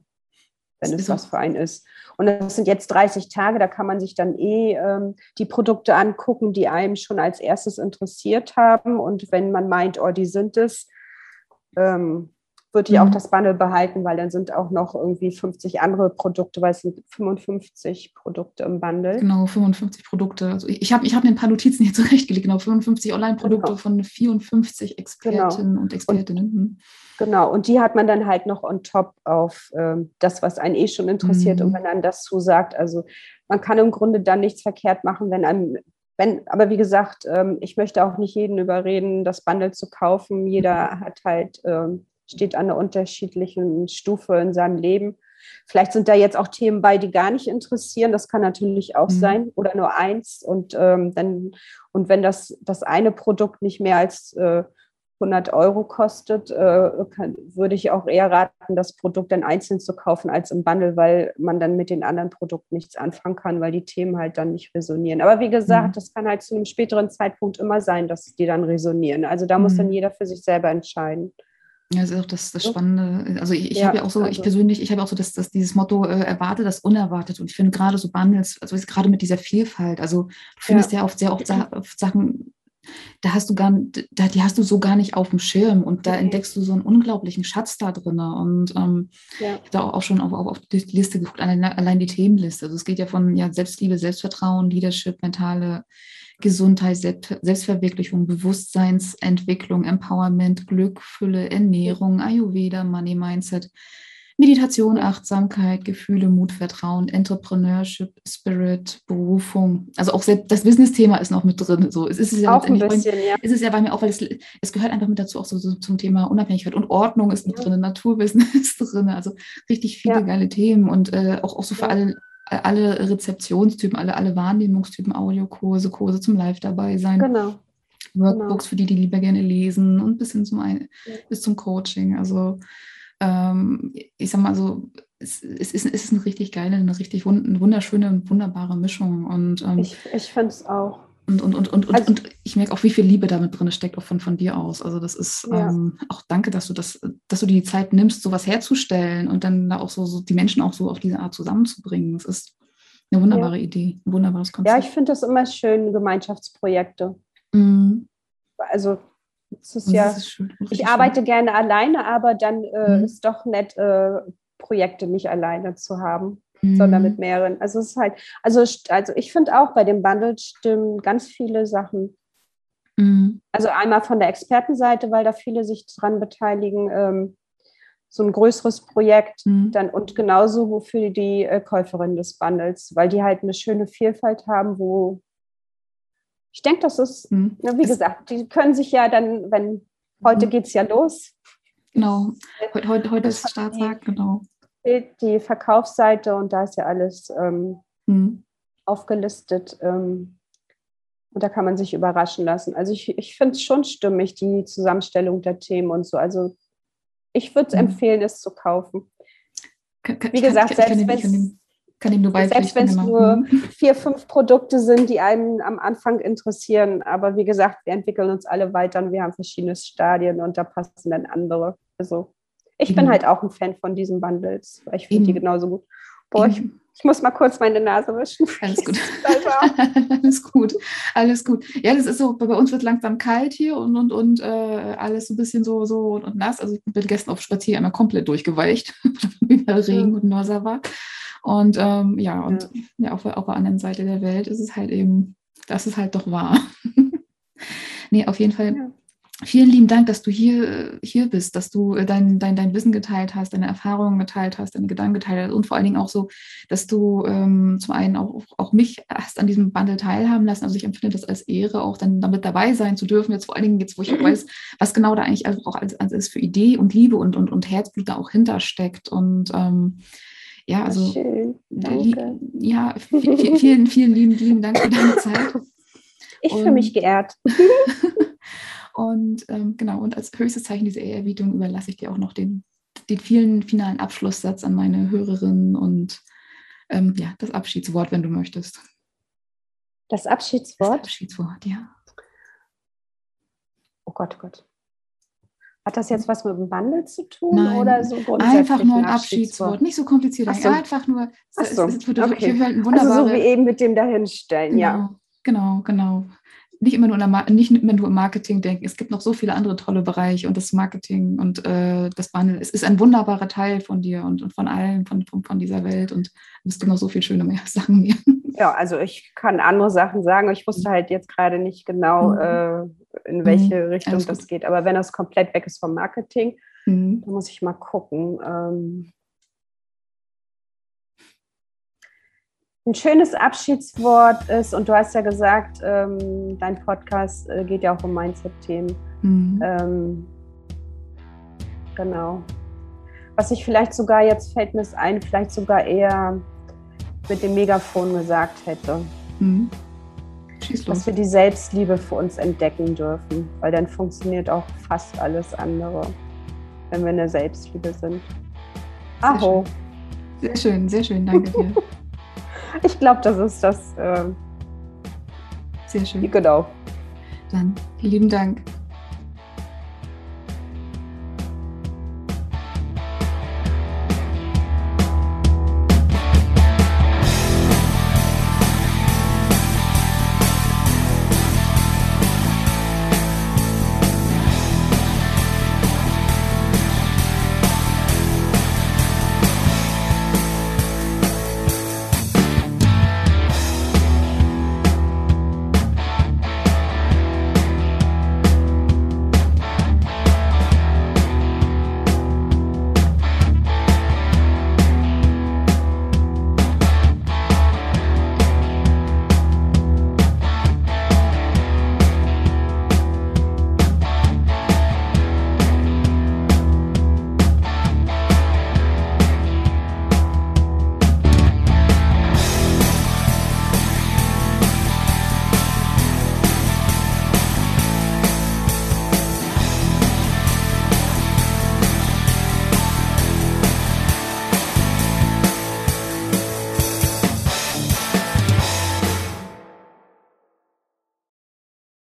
Speaker 2: wenn es was für einen ist. Und das sind jetzt 30 Tage, da kann man sich dann eh ähm, die Produkte angucken, die einem schon als erstes interessiert haben. Und wenn man meint, oh, die sind es, ähm, würde ich mhm. auch das Bundle behalten, weil dann sind auch noch irgendwie 50 andere Produkte, weil es sind 55 Produkte im Bundle.
Speaker 1: Genau, 55 Produkte. Also ich habe ich hab mir ein paar Notizen hier *laughs* zurechtgelegt, genau, 55 Online-Produkte genau. von 54 Expertinnen genau. und Expertinnen. Und,
Speaker 2: mhm. Genau, und die hat man dann halt noch on top auf ähm, das, was einen eh schon interessiert. Mhm. Und wenn dann das zusagt, also man kann im Grunde dann nichts verkehrt machen, wenn einem wenn, aber wie gesagt, ähm, ich möchte auch nicht jeden überreden, das Bundle zu kaufen. Jeder mhm. hat halt ähm, steht an einer unterschiedlichen Stufe in seinem Leben. Vielleicht sind da jetzt auch Themen bei, die gar nicht interessieren. Das kann natürlich auch mhm. sein oder nur eins. Und ähm, dann und wenn das das eine Produkt nicht mehr als äh, 100 Euro kostet, äh, kann, würde ich auch eher raten, das Produkt dann einzeln zu kaufen als im Bundle, weil man dann mit den anderen Produkten nichts anfangen kann, weil die Themen halt dann nicht resonieren. Aber wie gesagt, mhm. das kann halt zu einem späteren Zeitpunkt immer sein, dass die dann resonieren. Also da mhm. muss dann jeder für sich selber entscheiden.
Speaker 1: Ja, das ist auch das, das Spannende. Also ich, ich ja, habe ja auch so, also. ich persönlich, ich habe auch so das, das, dieses Motto, äh, erwarte das unerwartet. Und ich finde gerade so Bundles, also gerade mit dieser Vielfalt, also du findest ja, ja oft sehr oft, oft Sachen, da hast du gar, da, die hast du so gar nicht auf dem Schirm und da okay. entdeckst du so einen unglaublichen Schatz da drin. Und ähm, ja. ich habe da auch schon auf, auf, auf, die Liste geguckt, allein, allein die Themenliste. Also es geht ja von ja, Selbstliebe, Selbstvertrauen, Leadership, mentale Gesundheit, Selbst, Selbstverwirklichung, Bewusstseinsentwicklung, Empowerment, Glück, Fülle, Ernährung, Ayurveda, Money Mindset, Meditation, Achtsamkeit, Gefühle, Mut, Vertrauen, Entrepreneurship, Spirit, Berufung. Also auch selbst das Business-Thema ist noch mit drin. So, es ist es ja
Speaker 2: auch ein bisschen,
Speaker 1: ja. Ist es ja bei mir auch, weil es, es gehört einfach mit dazu auch so, so zum Thema Unabhängigkeit und Ordnung ist mit ja. drin, Naturwissen *laughs* ist drin. Also richtig viele ja. geile Themen und äh, auch, auch so für alle alle Rezeptionstypen, alle, alle Wahrnehmungstypen, Audiokurse, Kurse zum Live dabei sein.
Speaker 2: Genau.
Speaker 1: Workbooks genau. für die, die lieber gerne lesen und bis hin zum, bis zum Coaching. Also ähm, ich sag mal so, es, es, ist, es ist eine richtig geile, eine richtig wund, wunderschöne und wunderbare Mischung. Und, ähm,
Speaker 2: ich ich finde es auch.
Speaker 1: Und, und, und, und, also, und, ich merke auch, wie viel Liebe damit drin steckt, auch von, von dir aus. Also das ist ja. ähm, auch danke, dass du das, dass du die Zeit nimmst, sowas herzustellen und dann da auch so, so die Menschen auch so auf diese Art zusammenzubringen. Das ist eine wunderbare ja. Idee, ein wunderbares Konzept.
Speaker 2: Ja, ich finde das immer schön, Gemeinschaftsprojekte. Mhm. Also ja, ist schön, ich schön. arbeite gerne alleine, aber dann äh, mhm. ist doch nett, äh, Projekte nicht alleine zu haben, mhm. sondern mit mehreren. Also es ist halt, also, also ich finde auch bei dem Bundle stimmen ganz viele Sachen. Mhm. Also einmal von der Expertenseite, weil da viele sich dran beteiligen, ähm, so ein größeres Projekt mhm. dann und genauso wofür die äh, Käuferin des Bundles, weil die halt eine schöne Vielfalt haben, wo ich denke, das ist, mhm. wie es gesagt, die können sich ja dann, wenn heute mhm. geht es ja los.
Speaker 1: Genau, heute, heute, heute ist Starttag, genau.
Speaker 2: Die Verkaufsseite und da ist ja alles ähm, mhm. aufgelistet. Ähm, und da kann man sich überraschen lassen. Also ich, ich finde es schon stimmig, die Zusammenstellung der Themen und so. Also ich würde es mhm. empfehlen, es zu kaufen. Wie gesagt, selbst wenn es
Speaker 1: kann ihm nur
Speaker 2: Selbst wenn es nur mhm. vier, fünf Produkte sind, die einen am Anfang interessieren. Aber wie gesagt, wir entwickeln uns alle weiter und wir haben verschiedene Stadien und da passen dann andere. Also ich bin mhm. halt auch ein Fan von diesen Bundles, weil ich finde die genauso gut. Boah, ich, ich, muss mal kurz meine Nase wischen.
Speaker 1: Alles gut. *laughs* *laughs* alles gut. Alles gut. Ja, das ist so, bei uns wird langsam kalt hier und, und, und äh, alles so ein bisschen so, so und, und nass. Also ich bin gestern auf Spazier einmal komplett durchgeweicht, *laughs* weil Regen und Norsa war. Und ähm, ja, und ja. auf, auf der anderen Seite der Welt ist es halt eben, das ist halt doch wahr. *laughs* nee, auf jeden Fall. Ja. Vielen lieben Dank, dass du hier, hier bist, dass du äh, dein, dein, dein Wissen geteilt hast, deine Erfahrungen geteilt hast, deine Gedanken geteilt hast und vor allen Dingen auch so, dass du ähm, zum einen auch, auch mich hast an diesem Bundle teilhaben lassen. Also ich empfinde das als Ehre, auch dann damit dabei sein zu dürfen. Jetzt vor allen Dingen jetzt, wo ich auch *clears throat* weiß, was genau da eigentlich auch als, als für Idee und Liebe und, und, und Herzblut da auch hintersteckt. Und ähm, ja, also ja, vielen, vielen lieben, lieben Dank für deine Zeit. *laughs*
Speaker 2: Ich fühle mich geehrt. *laughs* *laughs*
Speaker 1: und ähm, genau, und als höchstes Zeichen dieser Ehrerbietung überlasse ich dir auch noch den, den vielen finalen Abschlusssatz an meine Hörerinnen und ähm, ja, das Abschiedswort, wenn du möchtest.
Speaker 2: Das Abschiedswort?
Speaker 1: Das Abschiedswort, ja.
Speaker 2: Oh Gott, oh Gott. Hat das jetzt was mit dem Wandel zu tun
Speaker 1: Nein, oder so Einfach nur ein Abschiedswort, nicht so kompliziert. So. Einfach nur,
Speaker 2: es, so. es, es, es, okay. Also so wie eben mit dem Dahinstellen,
Speaker 1: genau,
Speaker 2: ja.
Speaker 1: Genau, genau nicht immer nur, der, nicht immer nur im Marketing denken. Es gibt noch so viele andere tolle Bereiche und das Marketing und äh, das Wandel. Es ist ein wunderbarer Teil von dir und, und von allen, von, von, von dieser Welt und es gibt noch so viel schöne mehr *laughs* Sachen mehr.
Speaker 2: Ja, also ich kann andere Sachen sagen. Ich wusste halt jetzt gerade nicht genau, mhm. äh, in welche mhm. Richtung das geht. Aber wenn das komplett weg ist vom Marketing, mhm. dann muss ich mal gucken. Ähm, ein schönes Abschiedswort ist, und du hast ja gesagt, ähm, dein Podcast äh, geht ja auch um Mindset-Themen. Mhm. Ähm, genau. Was ich vielleicht sogar, jetzt fällt mir es ein, vielleicht sogar eher mit dem Megafon gesagt hätte. Mhm. Dass wir die Selbstliebe für uns entdecken dürfen, weil dann funktioniert auch fast alles andere, wenn wir in der Selbstliebe sind.
Speaker 1: Aho. Sehr schön, sehr schön, danke dir. *laughs*
Speaker 2: ich glaube, das ist das. Äh,
Speaker 1: Sehr schön.
Speaker 2: Genau.
Speaker 1: Dann vielen lieben Dank.